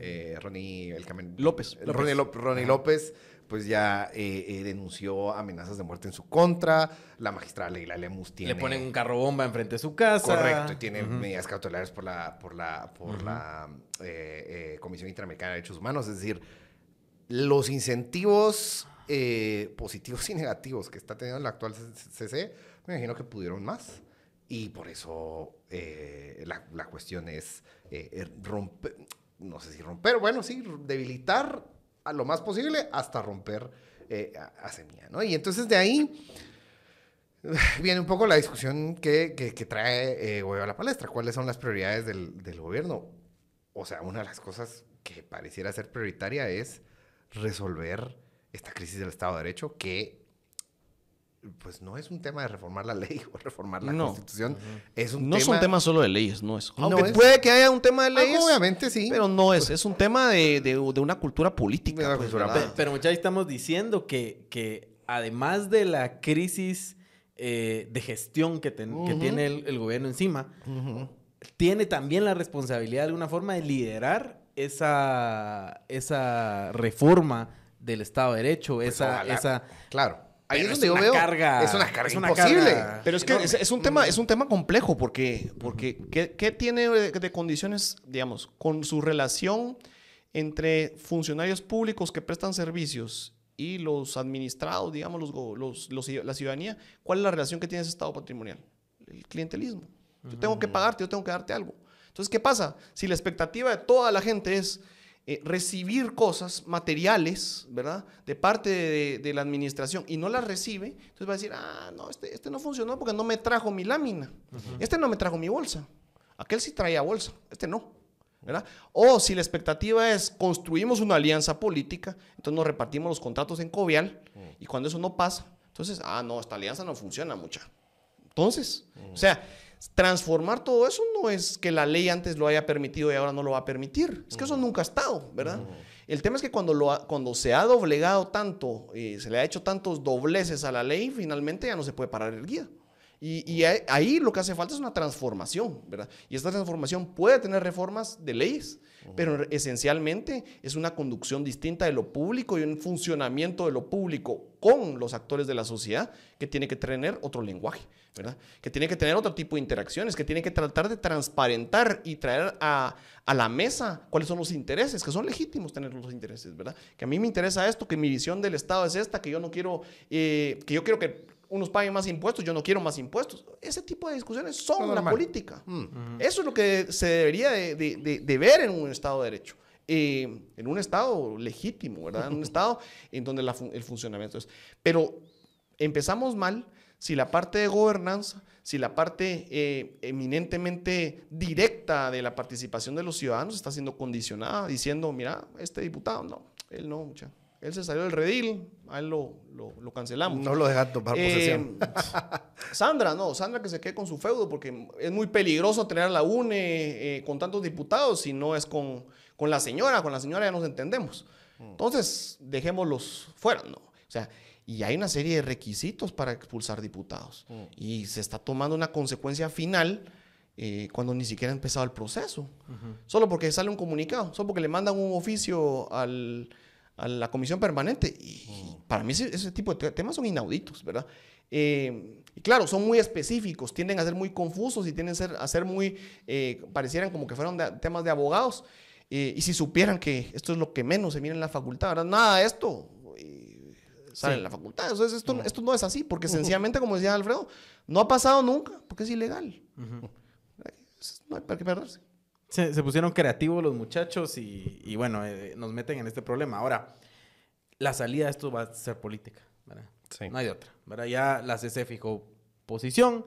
Eh, Ronnie el Camen, López. Ronnie, López, Ronnie López pues ya eh, eh, denunció amenazas de muerte en su contra. La magistrada Leila Lemus tiene... Le ponen un carro bomba enfrente de su casa. Correcto, y tiene uh -huh. medidas cautelares por la, por la, por uh -huh. la eh, Comisión Interamericana de Derechos Humanos. Es decir, los incentivos positivos y negativos que está teniendo la actual CC, me imagino que pudieron más. Y por eso la, la, cuestión es romper, no sé si romper, bueno, sí, debilitar a lo más posible hasta romper eh, a, a, semilla, ¿no? Y entonces de ahí viene un poco la discusión que, que, trae eh, a la palestra. ¿Cuáles son las prioridades del, del, gobierno? O sea, una de las cosas que pareciera ser prioritaria es resolver esta crisis del Estado de Derecho que pues no es un tema de reformar la ley o reformar la no. constitución. Uh -huh. Es un no tema... es un tema solo de leyes, no es. Aunque no es... puede que haya un tema de leyes. Ah, obviamente sí. Pero no es, es un tema de, de, de una cultura política. Una pues, cultura pero, pero muchachos, estamos diciendo que, que además de la crisis eh, de gestión que, ten, uh -huh. que tiene el, el, gobierno encima, uh -huh. tiene también la responsabilidad de alguna forma de liderar esa, esa reforma del Estado de Derecho, pues esa, ojalá. esa... Claro Ahí es donde yo veo. Carga, es una carga es una imposible. Carga Pero es que es, es, un tema, es un tema complejo porque, porque ¿qué, ¿qué, tiene de, de, condiciones, digamos, con su relación entre funcionarios públicos que prestan servicios y los administrados, digamos, los, los, los, la ciudadanía? ¿Cuál es la relación que tiene ese Estado patrimonial? El clientelismo. Yo tengo que pagarte, yo tengo que darte algo. Entonces, ¿qué pasa? Si la expectativa de toda la gente es eh, recibir cosas materiales, ¿verdad? De parte de, de, la administración y no las recibe, entonces va a decir, ah, no, este, este no funcionó porque no me trajo mi lámina, uh -huh. este no me trajo mi bolsa, aquel sí traía bolsa, este no. ¿verdad? O si la expectativa es construimos una alianza política, entonces nos repartimos los contratos en Covial uh -huh. y cuando eso no pasa, entonces, ah, no, esta alianza no funciona mucha. Entonces, uh -huh. o sea, transformar todo eso no es que la ley antes lo haya permitido y ahora no lo va a permitir. Es que eso nunca ha estado, ¿verdad? Uh -huh. El tema es que cuando, lo ha, cuando se ha doblegado tanto, eh, se le ha hecho tantos dobleces a la ley, finalmente ya no se puede parar el guía. Y, y ahí, ahí lo que hace falta es una transformación, ¿verdad? Y esta transformación puede tener reformas de leyes, pero esencialmente es una conducción distinta de lo público y un funcionamiento de lo público con los actores de la sociedad que tiene que tener otro lenguaje, ¿verdad? Que tiene que tener otro tipo de interacciones, que tiene que tratar de transparentar y traer a, a la mesa cuáles son los intereses, que son legítimos tener los intereses, ¿verdad? Que a mí me interesa esto, que mi visión del Estado es esta, que yo no quiero, eh, que yo quiero que unos paguen más impuestos, yo no quiero más impuestos. Ese tipo de discusiones son la normal. política. Eso es lo que se debería de, de- de- de ver en un Estado de Derecho. Eh, en un Estado legítimo, ¿verdad? En un Estado en donde la el funcionamiento es... Pero empezamos mal si la parte de gobernanza, si la parte eh, eminentemente directa de la participación de los ciudadanos está siendo condicionada, diciendo, mira, este diputado, no, él no, mucha. Él se salió del redil, a él lo, lo- lo cancelamos. No lo dejan tomar Eh, posesión. Sandra, no, Sandra que se quede con su feudo porque es muy peligroso tener a la UNE eh, con tantos diputados si no es con, con la señora, con la señora ya nos entendemos. Entonces, dejémoslos fuera, ¿no? O sea, y hay una serie de requisitos para expulsar diputados. Y se está tomando una consecuencia final eh, cuando ni siquiera ha empezado el proceso. Solo porque sale un comunicado, solo porque le mandan un oficio al, a la comisión permanente. Y, y para mí ese, ese tipo de te- temas son inauditos, ¿verdad? Eh, y claro, son muy específicos, tienden a ser muy confusos y tienden a ser, a ser muy, eh, parecieran como que fueron de- temas de abogados. Eh, y si supieran que esto es lo que menos se mira en la facultad, ¿verdad? Nada de esto eh, sale Sí. en la facultad. Entonces, esto, esto no es así, porque sencillamente, como decía Alfredo, no ha pasado nunca, porque es ilegal. Es- No hay para qué perderse. Se, se pusieron creativos los muchachos y, y bueno, eh, nos meten en este problema. Ahora, la salida de esto va a ser política, ¿verdad? Sí. No hay otra, ¿verdad? Ya la CC fijó posición.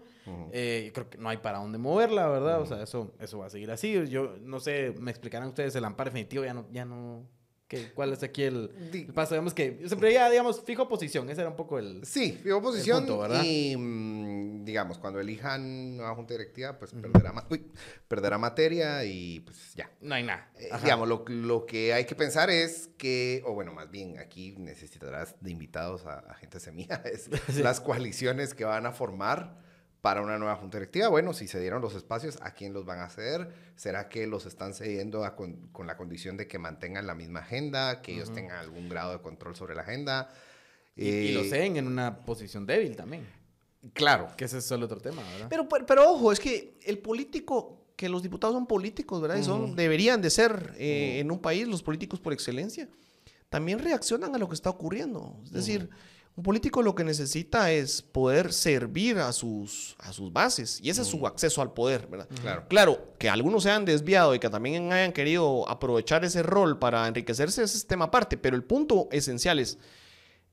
Eh, creo que no hay para dónde moverla, ¿verdad? O sea, eso, eso va a seguir así. Yo no sé, me explicarán ustedes el amparo definitivo, ya no, ya no. ¿qué- ¿Cuál es aquí el, el paso? Digamos que siempre ya, digamos, fijo posición. Ese era un poco el. Sí, fijo posición punto, ¿verdad? y mm, digamos, cuando elijan nueva junta directiva, pues perderá, ma- uy, perderá materia y pues ya. No hay nada. Eh, digamos, lo, lo que hay que pensar es que, o bueno, más bien aquí necesitarás de invitados a, a gente semilla, es las coaliciones que van a formar para una nueva junta directiva. Bueno, si se dieron los espacios, ¿a quién los van a ceder? ¿Será que los están cediendo a con, con la condición de que mantengan la misma agenda, que ellos tengan algún grado de control sobre la agenda? Y, y lo Eh, sé en una posición débil también. Claro. Que ese es solo otro tema, ¿verdad? Pero, pero, pero ojo, es que el político, que los diputados son políticos, ¿verdad? Y son, deberían de ser eh, en un país los políticos por excelencia. También reaccionan a lo que está ocurriendo. Es decir, un político lo que necesita es poder servir a sus, a sus bases. Y ese es su acceso al poder, ¿verdad? Claro. Claro, que algunos se han desviado y que también hayan querido aprovechar ese rol para enriquecerse, ese es tema aparte. Pero el punto esencial es,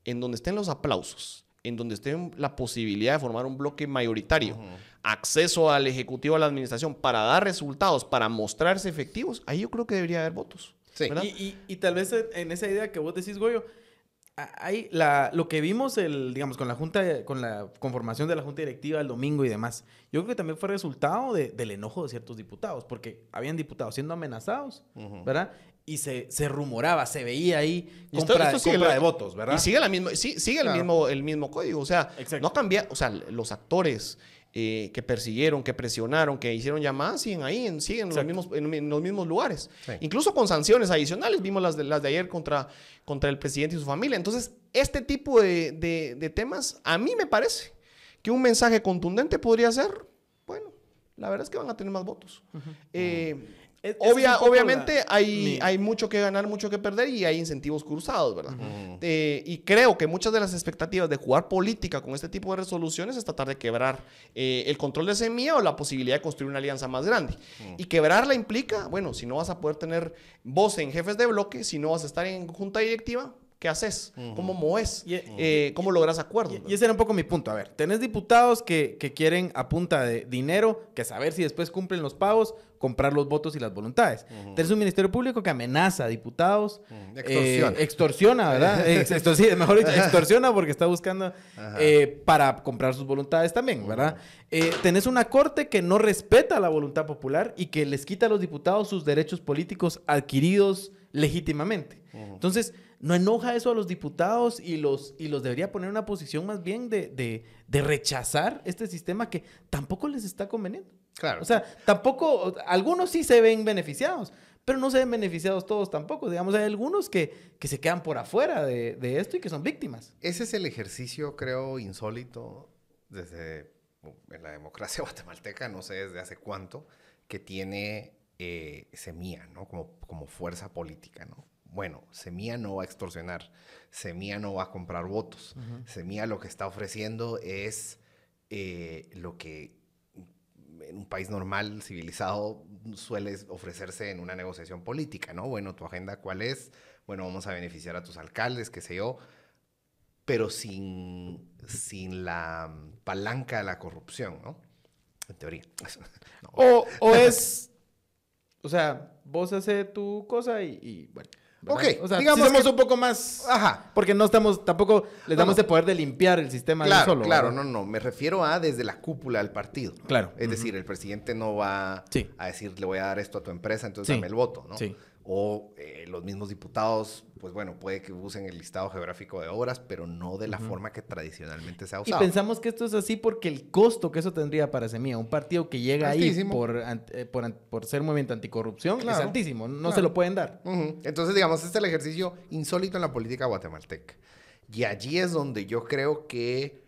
en donde estén los aplausos, en donde esté la posibilidad de formar un bloque mayoritario, acceso al Ejecutivo, a la Administración, para dar resultados, para mostrarse efectivos, ahí yo creo que debería haber votos. Sí. ¿verdad? Y, y- y tal vez en esa idea que vos decís, Goyo, a- hay la, lo que vimos el, digamos, con la junta, con la conformación de la junta directiva el domingo y demás, yo creo que también fue resultado de- del enojo de ciertos diputados, porque habían diputados siendo amenazados, ¿verdad? Y se, se rumoraba, se veía ahí esto- compra, esto sigue compra la- de votos, ¿verdad? Y sigue, la misma, sí, sigue el, mismo, el mismo código. O sea, Exacto. no cambia. O sea, los actores eh, que persiguieron, que presionaron, que hicieron llamadas, siguen ahí, en, siguen en los, mismos, en, en los mismos lugares. Sí. Incluso con sanciones adicionales. Vimos las de, las de ayer contra, contra el presidente y su familia. Entonces, este tipo de, de- de temas, a mí me parece que un mensaje contundente podría ser, bueno, la verdad es que van a tener más votos. Esa es obvia- obviamente la- hay, hay mucho que ganar, mucho que perder y hay incentivos cruzados, ¿verdad? Eh, y creo que muchas de las expectativas de jugar política con este tipo de resoluciones es tratar de quebrar eh, el control de semilla o la posibilidad de construir una alianza más grande. Y quebrarla implica, bueno, si no vas a poder tener voz en jefes de bloque, si no vas a estar en junta directiva, ¿qué haces? ¿Cómo moves? Y- Eh, ¿Cómo logras acuerdos? Y, y ese era un poco mi punto. A ver, tenés diputados que, que quieren a punta de dinero, que saber si después cumplen los pagos, comprar los votos y las voluntades. Tenés un ministerio público que amenaza a diputados. Ujú. eh, Extorsiona. extorsiona, ¿verdad? Ex- extor- sí, mejor dicho, extorsiona porque está buscando eh, para comprar sus voluntades también, ¿verdad? Eh, tenés una corte que no respeta la voluntad popular y que les quita a los diputados sus derechos políticos adquiridos legítimamente. Entonces, no enoja eso a los diputados y los, y los debería poner en una posición más bien de, de, de rechazar este sistema que tampoco les está conveniendo. Claro. O sea, tampoco, algunos sí se ven beneficiados, pero no se ven beneficiados todos tampoco. Digamos, hay algunos que, que se quedan por afuera de, de esto y que son víctimas. Ese es el ejercicio, creo, insólito desde en la democracia guatemalteca, no sé desde hace cuánto, que tiene eh, Semilla, ¿no? Como, como fuerza política, ¿no? Bueno, Semilla no va a extorsionar, Semilla no va a comprar votos, Semilla lo que está ofreciendo es eh, lo que en un país normal, civilizado, suele ofrecerse en una negociación política, ¿no? Bueno, tu agenda cuál es, bueno, vamos a beneficiar a tus alcaldes, qué sé yo, pero sin, sin la palanca de la corrupción, ¿no? En teoría. No. O, o es, o sea, vos haces tu cosa y, y, bueno. ¿Verdad? Ok, o sea, digamos somos que- un poco más... Ajá. Porque no estamos, tampoco les damos no. el poder de limpiar el sistema de Claro, solo. claro, ¿verdad? no, no, me refiero a desde la cúpula del partido. Claro. Es decir, el presidente no va Sí. a decir, le voy a dar esto a tu empresa, entonces Sí. dame el voto, ¿no? Sí. O eh, los mismos diputados, pues bueno, puede que usen el listado geográfico de obras, pero no de la forma que tradicionalmente se ha Y usado. pensamos que esto es así porque el costo que eso tendría para Semilla, un partido que llega ahí por, eh, por, ser movimiento anticorrupción, es altísimo. No claro. se lo pueden dar. Entonces, digamos, este es el ejercicio insólito en la política guatemalteca. Y allí es donde yo creo que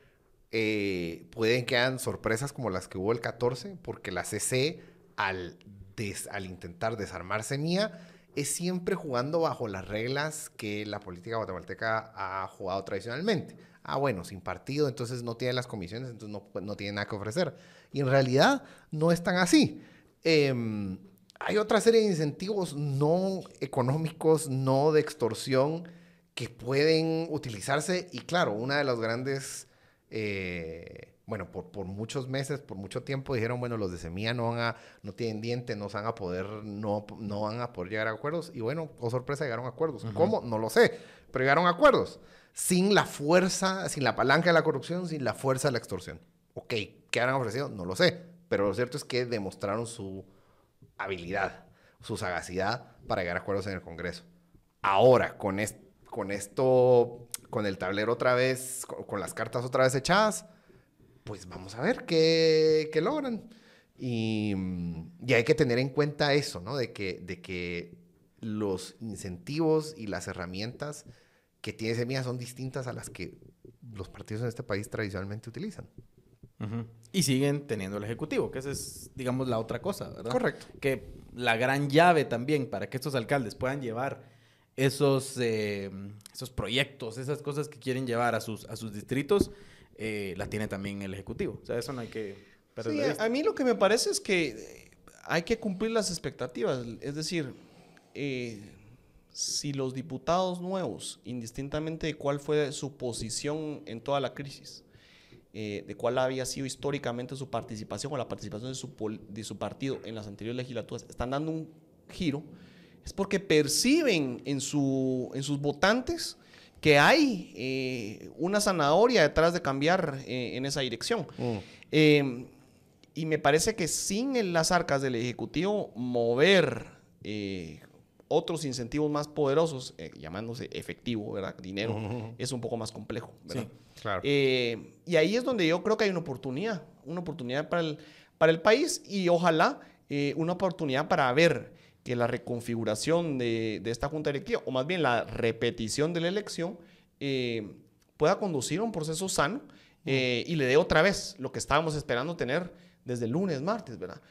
eh, pueden que hayan sorpresas como las que hubo el 14, porque la CC, al, des- al intentar desarmar Semilla, es siempre jugando bajo las reglas que la política guatemalteca ha jugado tradicionalmente. Ah, bueno, sin partido, entonces no tiene las comisiones, entonces no, no tiene nada que ofrecer. Y en realidad no es tan así. Em, hay otra serie de incentivos no económicos, no de extorsión, que pueden utilizarse. Y claro, una de las grandes, eh, bueno, por, por muchos meses, por mucho tiempo dijeron, bueno, los de Semilla no van a, no tienen diente, no van a poder, no, no van a poder llegar a acuerdos. Y bueno, oh sorpresa, llegaron a acuerdos. ¿Cómo? No lo sé, pero llegaron a acuerdos. Sin la fuerza, sin la palanca de la corrupción, sin la fuerza de la extorsión. Ok, ¿qué habrán ofrecido? No lo sé. Pero lo cierto es que demostraron su habilidad, su sagacidad para llegar a acuerdos en el Congreso. Ahora, con, es- con esto, con el tablero otra vez, con, con las cartas otra vez echadas, pues vamos a ver qué, qué logran. Y, mm, y hay que tener en cuenta eso, ¿no? De que, de que los incentivos y las herramientas que tiene Semilla son distintas a las que los partidos en este país tradicionalmente utilizan. Y siguen teniendo el Ejecutivo, que esa es, digamos, la otra cosa, ¿verdad? Correcto. Que la gran llave también para que estos alcaldes puedan llevar esos, eh, esos proyectos, esas cosas que quieren llevar a sus, a sus distritos, eh, la tiene también el Ejecutivo. O sea, eso no hay que perder Sí, de a- vista. a mí lo que me parece es que hay que cumplir las expectativas. Es decir, eh, si los diputados nuevos, indistintamente de cuál fue su posición en toda la crisis, eh, de cuál había sido históricamente su participación o la participación de su, de su partido en las anteriores legislaturas, están dando un giro, es porque perciben en, su, en sus votantes que hay eh, una zanahoria detrás de cambiar eh, en esa dirección. Eh, y me parece que sin el- las arcas del Ejecutivo, mover eh, otros incentivos más poderosos, llamándose efectivo, ¿verdad? Dinero, es un poco más complejo. ¿verdad? Sí. Claro. Y ahí es donde yo creo que hay una oportunidad, una oportunidad para el, para el país y ojalá una oportunidad para ver que la reconfiguración de, de esta junta directiva, o más bien la repetición de la elección, eh, pueda conducir a un proceso sano eh, y le dé otra vez lo que estábamos esperando tener desde el lunes, martes, ¿verdad?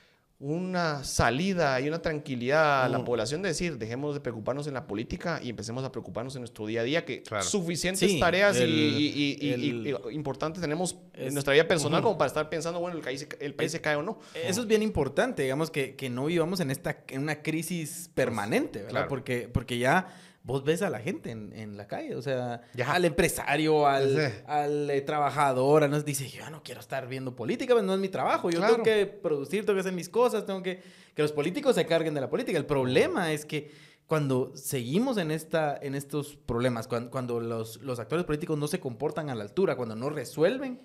Una salida y una tranquilidad a la Mm. población de decir, dejemos de preocuparnos en la política y empecemos a preocuparnos en nuestro día a día, que Claro. suficientes Sí, tareas y- el- y, y- y- el- y- importantes tenemos en Es- nuestra vida personal como para estar pensando, bueno, el país, se- el país Es- se cae o no. Eso es bien importante, digamos, que, que no vivamos en, esta, en una crisis permanente, ¿verdad? claro. Porque, porque ya vos ves a la gente en, en la calle, o sea, Ya. al empresario, al, Sí. al eh, trabajador, nos dice, yo no quiero estar viendo política, pues no es mi trabajo, yo Claro. tengo que producir, tengo que hacer mis cosas, tengo que... Que los políticos se carguen de la política. El problema es que cuando seguimos en, esta, en estos problemas, cuando, cuando los, los actores políticos no se comportan a la altura, cuando no resuelven,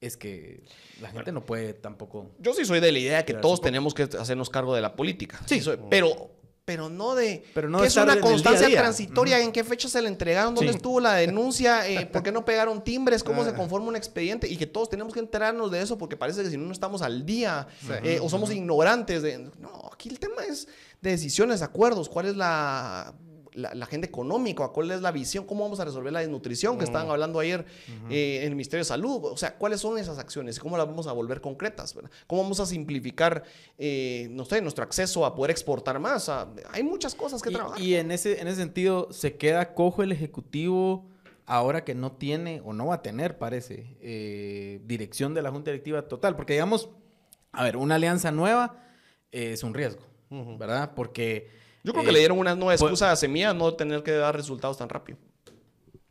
es que la gente no puede tampoco... Yo sí soy de la idea de que todos tenemos que hacernos cargo de la política. Sí. Sí, soy- pero pero no de Pero no que es una día constancia transitoria, en qué fecha se le entregaron, dónde Sí. estuvo la denuncia, eh, por qué no pegaron timbres, cómo se Ah. conforma un expediente y que todos tenemos que enterarnos de eso porque parece que si no no estamos al día eh, o somos ignorantes de no, aquí el tema es de decisiones, acuerdos, cuál es la la, la agenda económica, cuál es la visión, cómo vamos a resolver la desnutrición que estaban hablando ayer eh, en el Ministerio de Salud, o sea, cuáles son esas acciones y cómo las vamos a volver concretas, ¿verdad? cómo vamos a simplificar, eh, no sé, nuestro acceso a poder exportar más, hay muchas cosas que Y- trabajar. Y, en, ese, en ese sentido, se queda cojo el Ejecutivo ahora que no tiene o no va a tener, parece, eh, dirección de la Junta Directiva total. Porque, digamos, a ver, una alianza nueva es un riesgo, ¿verdad? Porque... Yo creo eh, que le dieron una nueva pues- excusa a Semilla no tener que dar resultados tan rápido.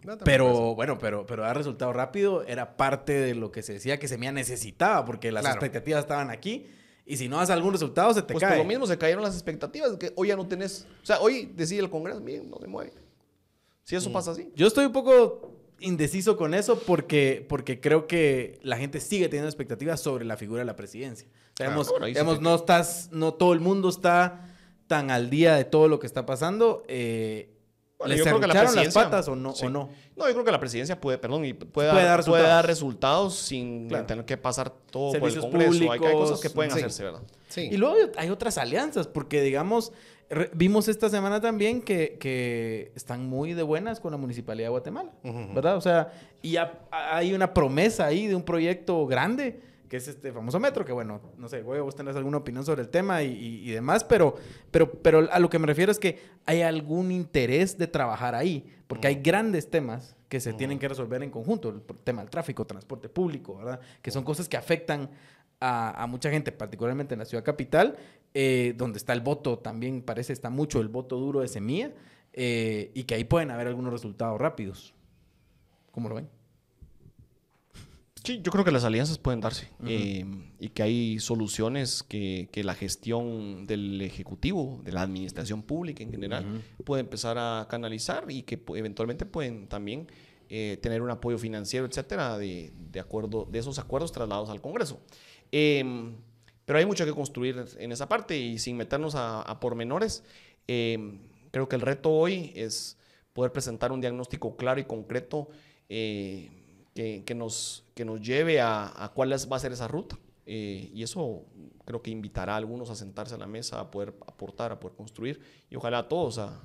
No, Pero bueno, pero, pero dar resultado rápido era parte de lo que se decía que Semilla necesitaba, porque las Claro. expectativas estaban aquí. Y si no das algún resultado, se te Pues cae. por lo mismo se cayeron las expectativas que hoy ya no tenés. O sea, hoy decide el Congreso, miren, no se mueve. Si Mm. eso pasa así. Yo estoy un poco indeciso con eso porque, porque creo que la gente sigue teniendo expectativas sobre la figura de la presidencia. O sea, Ah, digamos, bueno, sí no estás, no todo el mundo está tan al día de todo lo que está pasando. Eh, Bueno, ¿Les yo creo que la serrucharon las patas o no? Sí. o no? No, yo creo que la presidencia puede, perdón, y puede, Puede dar, dar puede dar resultados. sin Claro. tener que pasar todo Servicios por el Congreso. Hay- hay, cosas que públicos, pueden sí. hacerse, ¿verdad? Sí. Y luego hay otras alianzas, porque digamos, re- vimos esta semana también que, que están muy de buenas con la Municipalidad de Guatemala. ¿verdad? O sea, y ya hay una promesa ahí de un proyecto grande, que es este famoso metro, que bueno, no sé, güey, vos tenés alguna opinión sobre el tema y, y- y demás, pero, pero, pero a lo que me refiero es que hay algún interés de trabajar ahí, porque hay grandes temas que se tienen que resolver en conjunto, el tema del tráfico, transporte público, ¿verdad? Que son cosas que afectan a, a mucha gente, particularmente en la ciudad capital, eh, donde está el voto, también parece está mucho el voto duro de semilla, eh, y que ahí pueden haber algunos resultados rápidos. ¿Cómo lo ven? Sí, yo creo que las alianzas pueden darse eh, y que hay soluciones que, que la gestión del Ejecutivo, de la administración pública en general, puede empezar a canalizar y que eventualmente pueden también eh, tener un apoyo financiero, etcétera, de, de acuerdo, de esos acuerdos trasladados al Congreso. Em, pero hay mucho que construir en esa parte y sin meternos a, a pormenores, em, creo que el reto hoy es poder presentar un diagnóstico claro y concreto eh, que, que nos, que nos lleve a, a cuál va a ser esa ruta. Eh, y eso creo que invitará a algunos a sentarse a la mesa, a poder aportar, a poder construir y ojalá a todos a,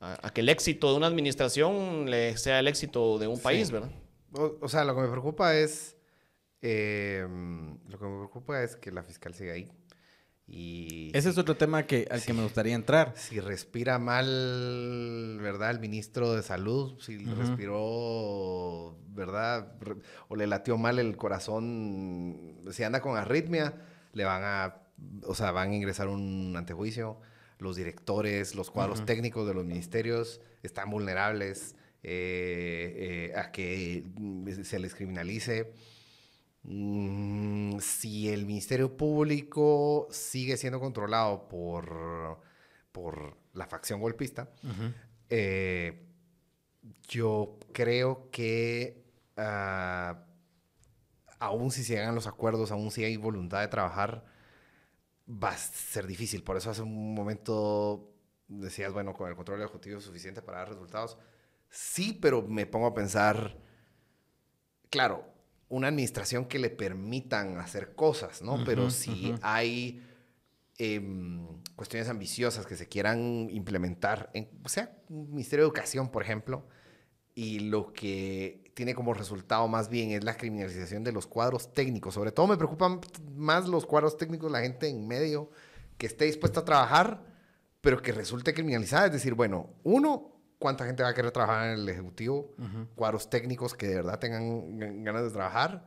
a- a que el éxito de una administración le sea el éxito de un Sí. país, ¿verdad? O, o sea, lo que me preocupa es. eh, lo que me preocupa es que la fiscal siga ahí. Y. Ese es otro tema que, al que me gustaría entrar. Si respira mal, ¿verdad? El ministro de Salud, si respiró, ¿verdad? O le latió mal el corazón, si anda con arritmia, le van a, o sea, van a ingresar un antejuicio. Los directores, los cuadros técnicos de los ministerios están vulnerables eh, eh, a que mm, se les criminalice. Mm, si el Ministerio Público sigue siendo controlado por, por la facción golpista, eh, yo creo que ah, aún si se hagan los acuerdos, aún si hay voluntad de trabajar, va a ser difícil. Por eso hace un momento decías, bueno, con el control ejecutivo es suficiente para dar resultados. Sí, pero me pongo a pensar, claro, una administración que le permitan hacer cosas, ¿no? pero si hay em, cuestiones ambiciosas que se quieran implementar, en, o sea, un Ministerio de Educación, por ejemplo, y lo que tiene como resultado más bien es la criminalización de los cuadros técnicos. Sobre todo me preocupan más los cuadros técnicos, la gente en medio que esté dispuesta a trabajar, pero que resulte criminalizada. Es decir, bueno, uno, ¿cuánta gente va a querer trabajar en el Ejecutivo? Cuadros técnicos que de verdad tengan gan- ganas de trabajar.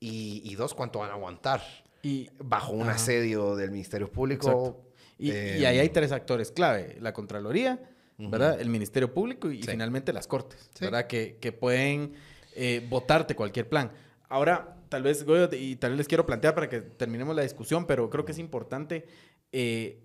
Y, y dos, ¿cuánto van a aguantar? Y, Bajo un asedio del Ministerio Público. Y, eh, y ahí hay tres actores clave: la Contraloría, ¿verdad? El Ministerio Público y, Sí. finalmente las Cortes, Sí. ¿verdad? Que, que pueden eh, votarte cualquier plan. Ahora, tal vez, Goyo, y tal vez les quiero plantear para que terminemos la discusión, pero creo que es importante. eh,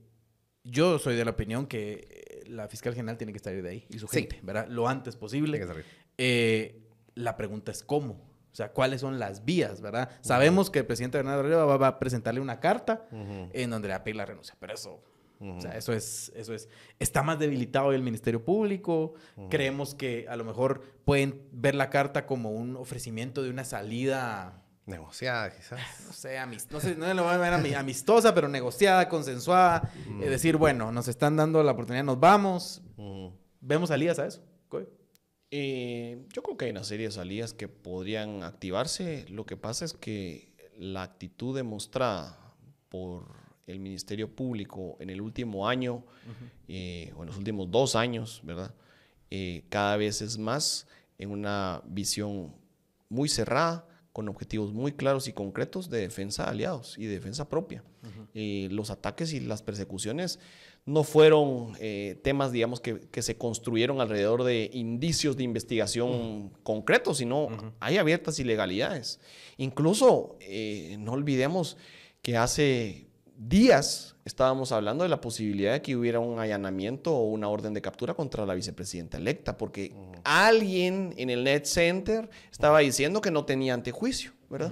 yo soy de la opinión que eh, la fiscal general tiene que salir de ahí y su Sí. gente, ¿verdad? Lo antes posible. tiene que salir. Eh, la pregunta es cómo. O sea, ¿cuáles son las vías, verdad? Sabemos que el presidente Bernardo Riva va, a presentarle una carta en donde le va a pedir la renuncia, pero eso O sea, eso es, eso es. Está más debilitado el Ministerio Público. Creemos que a lo mejor pueden ver la carta como un ofrecimiento de una salida. Negociada, quizás. No sé, no sé, no lo voy a ver amistosa, pero negociada, consensuada. Es decir, bueno, nos están dando la oportunidad, nos vamos. ¿Vemos salidas a eso? Eh, yo creo que hay una serie de salidas que podrían activarse. Lo que pasa es que la actitud demostrada por el Ministerio Público en el último año, eh, o en los últimos dos años, ¿verdad? Eh, cada vez es más en una visión muy cerrada, con objetivos muy claros y concretos de defensa de aliados y de defensa propia. Eh, los ataques y las persecuciones no fueron temas, digamos, que, se construyeron alrededor de indicios de investigación concretos, sino hay abiertas ilegalidades. Incluso, no olvidemos que hace días estábamos hablando de la posibilidad de que hubiera un allanamiento o una orden de captura contra la vicepresidenta electa, porque alguien en el Net Center estaba diciendo que no tenía antejuicio, ¿verdad?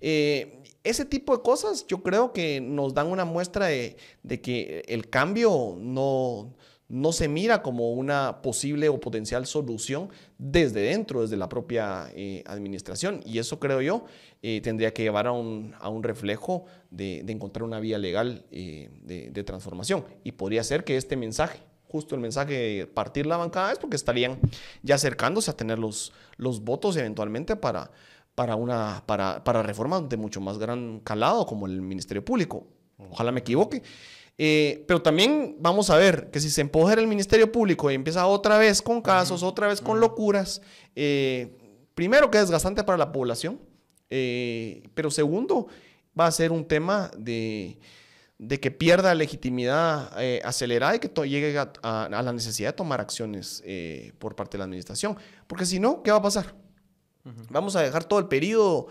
Eh, ese tipo de cosas yo creo que nos dan una muestra de, de que el cambio no, no se mira como una posible o potencial solución desde dentro, desde la propia eh, administración. Y eso creo yo eh, tendría que llevar a un, reflejo de, encontrar una vía legal eh, de, transformación. Y podría ser que este mensaje, justo el mensaje de partir la bancada, es porque estarían ya acercándose a tener los, los votos eventualmente para, para, una, para, para reformas de mucho más gran calado como el Ministerio Público. Ojalá me equivoque. Eh, pero también vamos a ver que si se empodera el Ministerio Público y empieza otra vez con casos, otra vez con locuras, eh, primero que es desgastante para la población, eh, pero segundo, va a ser un tema de, que pierda legitimidad acelerada y que llegue a, la necesidad de tomar acciones por parte de la administración. Porque si no, ¿qué va a pasar? Vamos a dejar todo el periodo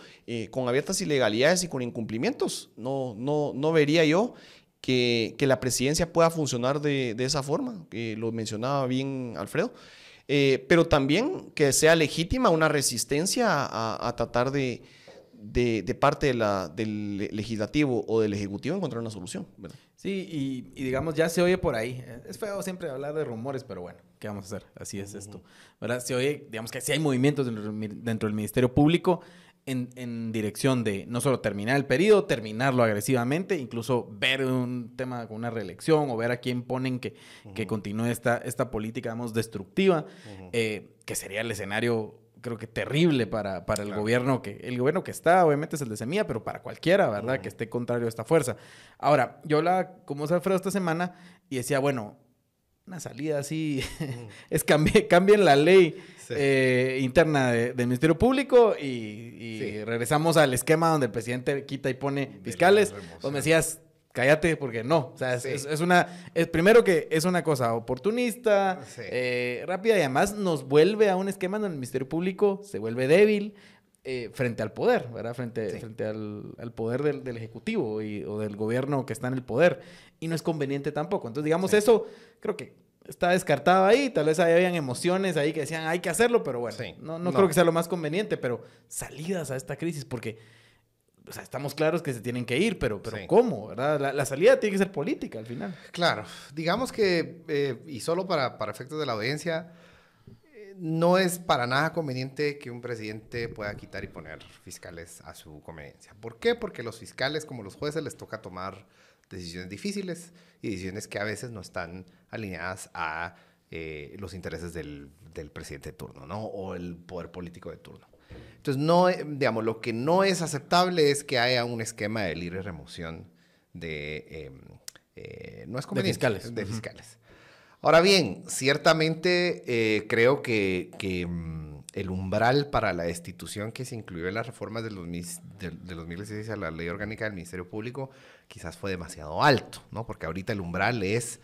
con abiertas ilegalidades y con incumplimientos. No, no, no vería yo que, la presidencia pueda funcionar de, esa forma, que lo mencionaba bien Alfredo, eh, pero también que sea legítima una resistencia a, tratar de, de, parte del legislativo o del ejecutivo encontrar una solución. Sí, y, digamos, ya se oye por ahí. Es feo siempre hablar de rumores, pero bueno, ¿qué vamos a hacer? Así es esto. ¿verdad? Se oye, digamos que si hay movimientos dentro del Ministerio Público en, dirección de no solo terminar el periodo, terminarlo agresivamente, incluso ver un tema con una reelección o ver a quién ponen que, que continúe esta, esta política, digamos, destructiva, eh, que sería el escenario creo que terrible para, para el gobierno que el gobierno que está obviamente es el de Semilla pero para cualquiera verdad que esté contrario a esta fuerza. Ahora yo hablaba como Alfredo esta semana y decía bueno una salida así es cambien la ley eh, interna del Ministerio Público y, regresamos al esquema donde el presidente quita y pone fiscales. Vos me decías, cállate porque no. O sea, es, una. Es, primero que es una cosa oportunista, eh, rápida y además nos vuelve a un esquema donde el Ministerio Público se vuelve débil. Eh, frente al poder, ¿verdad? Frente, frente al, poder del, Ejecutivo o del gobierno que está en el poder. Y no es conveniente tampoco. Entonces, digamos, eso creo que está descartado ahí. Tal vez habían emociones ahí que decían hay que hacerlo, pero bueno, no, no, creo que sea lo más conveniente, pero salidas a esta crisis, porque o sea, estamos claros que se tienen que ir, pero, pero ¿cómo? ¿verdad? La, salida tiene que ser política al final. Claro, digamos que, eh, y solo para, para efectos de la audiencia, eh, no es para nada conveniente que un presidente pueda quitar y poner fiscales a su conveniencia. ¿Por qué? Porque los fiscales, como los jueces, les toca tomar decisiones difíciles y decisiones que a veces no están alineadas a eh, los intereses del, del, presidente de turno, ¿no? O el poder político de turno. Entonces, no, digamos, lo que no es aceptable es que haya un esquema de libre remoción de... Em, eh, no es de fiscales. De fiscales. Ahora bien, ciertamente eh, creo que, que mm, el umbral para la destitución que se incluyó en las reformas de, los, de, de 2016 a la ley orgánica del Ministerio Público quizás fue demasiado alto, ¿no? Porque ahorita el umbral es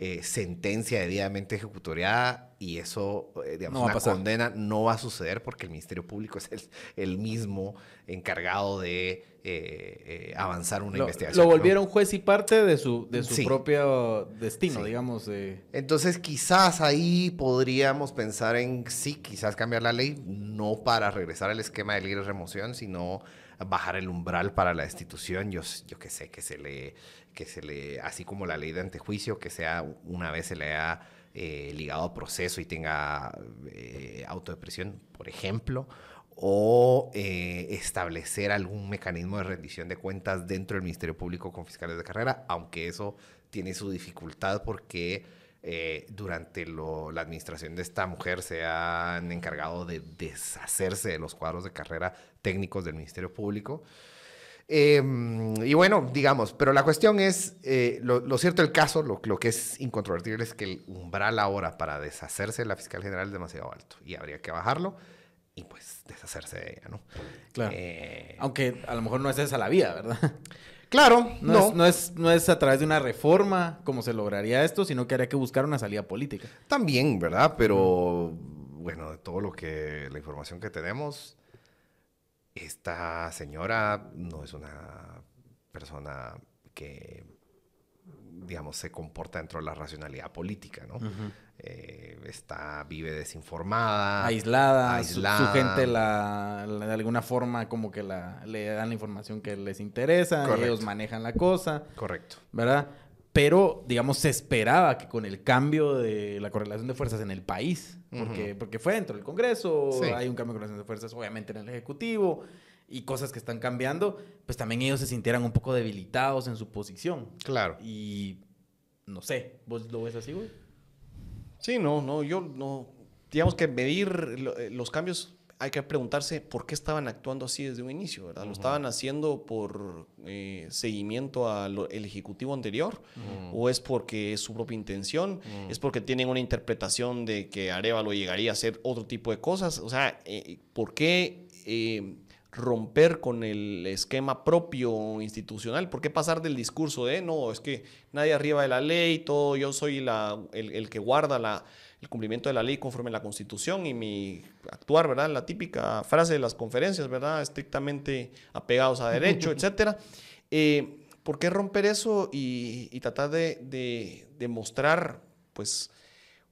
eh, sentencia debidamente ejecutoriada y eso, eh, digamos, una condena no va a suceder porque el Ministerio Público es el, mismo encargado de eh, avanzar una investigación. Lo volvieron juez y parte de su, de su propio destino, digamos. Entonces, quizás ahí podríamos pensar en, sí, quizás cambiar la ley, no para regresar al esquema de libre remoción, sino bajar el umbral para la institución, yo, yo que sé, que se le, que se le, así como la ley de antejuicio, que sea una vez se le haya eh, ligado a proceso y tenga eh, autodepresión, por ejemplo, o eh, establecer algún mecanismo de rendición de cuentas dentro del Ministerio Público con fiscales de carrera, aunque eso tiene su dificultad porque eh, durante la administración de esta mujer se han encargado de deshacerse de los cuadros de carrera técnicos del Ministerio Público. Em, y bueno, digamos, pero la cuestión es, eh, lo, cierto del caso, lo, lo, que es incontrovertible es que el umbral ahora para deshacerse de la fiscal general es demasiado alto y habría que bajarlo y pues deshacerse de ella, ¿no? Claro. Eh, Aunque a lo mejor no es esa la vía, ¿verdad? Claro, no, Es, no, es, no es a través de una reforma como se lograría esto, sino que habría que buscar una salida política. También, ¿verdad? Pero bueno, de todo lo que, la información que tenemos, esta señora no es una persona que, digamos, se comporta dentro de la racionalidad política, ¿no? Eh, está, vive desinformada. Aislada. Su, gente la, de alguna forma como que la, le dan la información que les interesa. Ellos manejan la cosa. Correcto. ¿Verdad? Pero, digamos, se esperaba que con el cambio de la correlación de fuerzas en el país, porque, porque fue dentro del Congreso, hay un cambio de correlación de fuerzas obviamente en el Ejecutivo y cosas que están cambiando, pues también ellos se sintieran un poco debilitados en su posición. Claro. Y no sé, ¿vos lo ves así, güey? Sí, no, no, yo no. Digamos que medir eh, los cambios hay que preguntarse por qué estaban actuando así desde un inicio, ¿verdad? ¿Lo estaban haciendo por eh, seguimiento al ejecutivo anterior? ¿O es porque es su propia intención? ¿Es porque tienen una interpretación de que Arevalo llegaría a hacer otro tipo de cosas? O sea, eh, ¿por qué romper con el esquema propio institucional? ¿Por qué pasar del discurso de, no, es que nadie arriba de la ley, todo, yo soy la, el, que guarda la, el cumplimiento de la ley conforme a la Constitución y mi actuar, ¿verdad? La típica frase de las conferencias, ¿verdad? Estrictamente apegados a derecho, etcétera. Eh, ¿Por qué romper eso y, tratar de, de, mostrar, pues,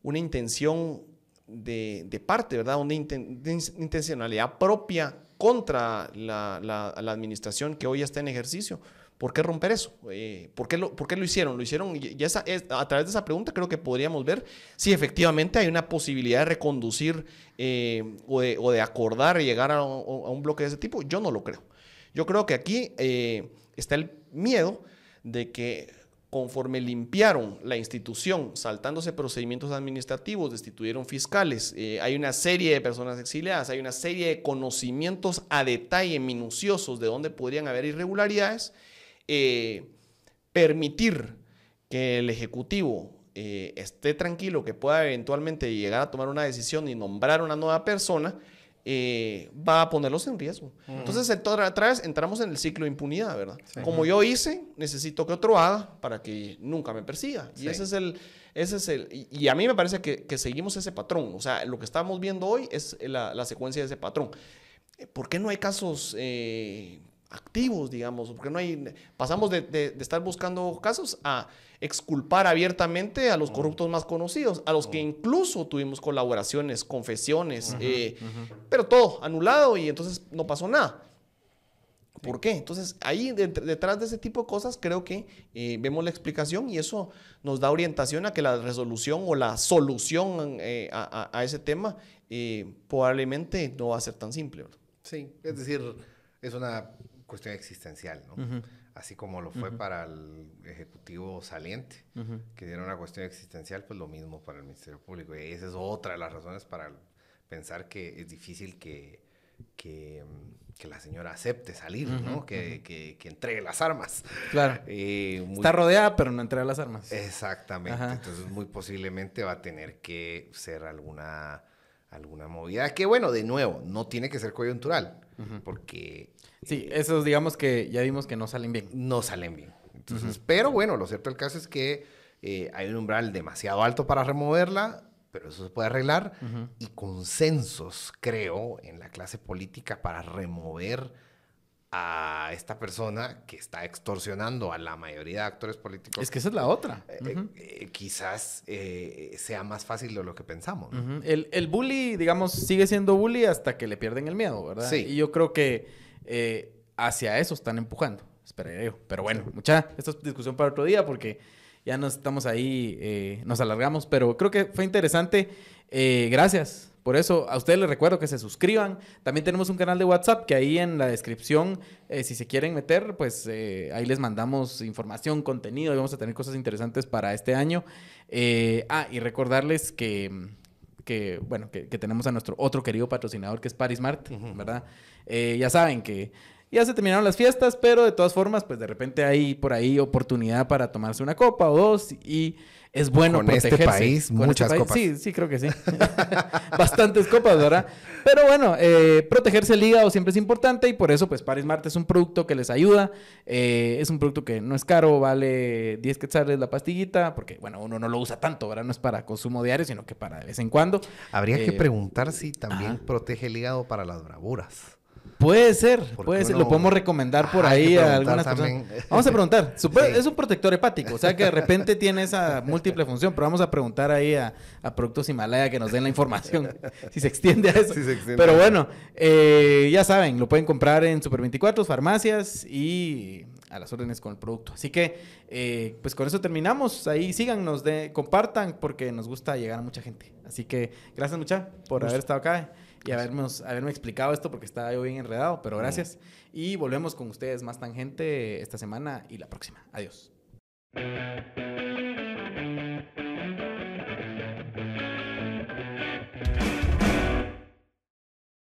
una intención de, de parte, ¿verdad? Una intencionalidad propia contra la, la, administración que hoy está en ejercicio. ¿Por qué romper eso? Eh, ¿por, qué lo, ¿por, qué lo, hicieron? Lo hicieron, y esa, a través de esa pregunta creo que podríamos ver si efectivamente hay una posibilidad de reconducir eh, o, de, acordar y llegar a, un bloque de ese tipo. Yo no lo creo. Yo creo que aquí eh, está el miedo de que conforme limpiaron la institución, saltándose procedimientos administrativos, destituyeron fiscales, hay una serie de personas exiliadas, hay una serie de conocimientos a detalle minuciosos de dónde podrían haber irregularidades, eh, permitir que el Ejecutivo eh, esté tranquilo, que pueda eventualmente llegar a tomar una decisión y nombrar una nueva persona, eh, va a ponerlos en riesgo. Entonces, otra vez entramos en el ciclo de impunidad, ¿verdad? Como yo hice, necesito que otro haga para que nunca me persiga. Y ese es el... Ese es el, y a mí me parece que, seguimos ese patrón. O sea, lo que estamos viendo hoy es la, secuencia de ese patrón. ¿Por qué no hay casos eh, activos, digamos? ¿Por qué no hay... Pasamos de estar buscando casos a exculpar abiertamente a los corruptos más conocidos, a los que incluso tuvimos colaboraciones, confesiones, eh, pero todo anulado y entonces no pasó nada. ¿Por qué? Entonces, ahí detrás de ese tipo de cosas creo que eh, vemos la explicación y eso nos da orientación a que la resolución o la solución eh, a, ese tema probablemente no va a ser tan simple. Sí, es decir, es una cuestión existencial, ¿no? así como lo fue para el Ejecutivo saliente, que era una cuestión existencial, pues lo mismo para el Ministerio Público. Y esa es otra de las razones para pensar que es difícil que, que, que la señora acepte salir, ¿no? Que, que, que, entregue las armas. Claro. Eh, Está rodeada, pero no entrega las armas. Exactamente. Entonces, muy posiblemente va a tener que ser alguna, alguna movida. Que, bueno, de nuevo, no tiene que ser coyuntural, porque Sí, esos digamos que ya vimos que no salen bien. No salen bien. Entonces, pero bueno, lo cierto del caso es que eh, hay un umbral demasiado alto para removerla, pero eso se puede arreglar. Y consensos, creo, en la clase política para remover a esta persona que está extorsionando a la mayoría de actores políticos. Es que esa es la otra. Eh, eh, quizás sea más fácil de lo que pensamos. el, el bully, digamos, sigue siendo bully hasta que le pierden el miedo, ¿verdad? Sí. Y yo creo que eh, hacia eso están empujando. Esperaría yo. Pero bueno, mucha, esta es discusión para otro día porque ya nos estamos ahí, eh, nos alargamos, pero creo que fue interesante. Eh, gracias. Por eso, a ustedes les recuerdo que se suscriban. También tenemos un canal de WhatsApp que ahí en la descripción, eh, si se quieren meter, pues ahí les mandamos información, contenido y vamos a tener cosas interesantes para este año. ah, y recordarles que, que bueno, que, tenemos a nuestro otro querido patrocinador que es Parismart, ¿verdad? ya saben que ya se terminaron las fiestas, pero de todas formas, pues de repente hay por ahí oportunidad para tomarse una copa o dos y es bueno con este país muchas copas. Sí, sí, creo que sí. Bastantes copas, ¿verdad? Pero bueno, eh, protegerse el hígado siempre es importante y por eso, pues Paris Mart es un producto que les ayuda. Eh, es un producto que no es caro, vale 10 quetzales la pastillita, porque bueno, uno no lo usa tanto, ¿verdad? No es para consumo diario, sino que para de vez en cuando. Habría que eh, preguntar si también protege el hígado para las bravuras. Puede ser, puede ser. Lo podemos recomendar por ahí a algunas personas. Vamos a preguntar. Es un protector hepático, o sea que de repente tiene esa múltiple función, pero vamos a preguntar ahí a, Productos Himalaya que nos den la información, si se extiende a eso. pero bueno, eh, ya saben, lo pueden comprar en Super 24, farmacias y a las órdenes con el producto. Así que, eh, pues con eso terminamos. Ahí síganos, de, compartan, porque nos gusta llegar a mucha gente. Así que gracias mucha por haber estado acá y habernos, haberme explicado esto porque estaba yo bien enredado, pero gracias. Y volvemos con ustedes más tangente esta semana y la próxima. Adiós.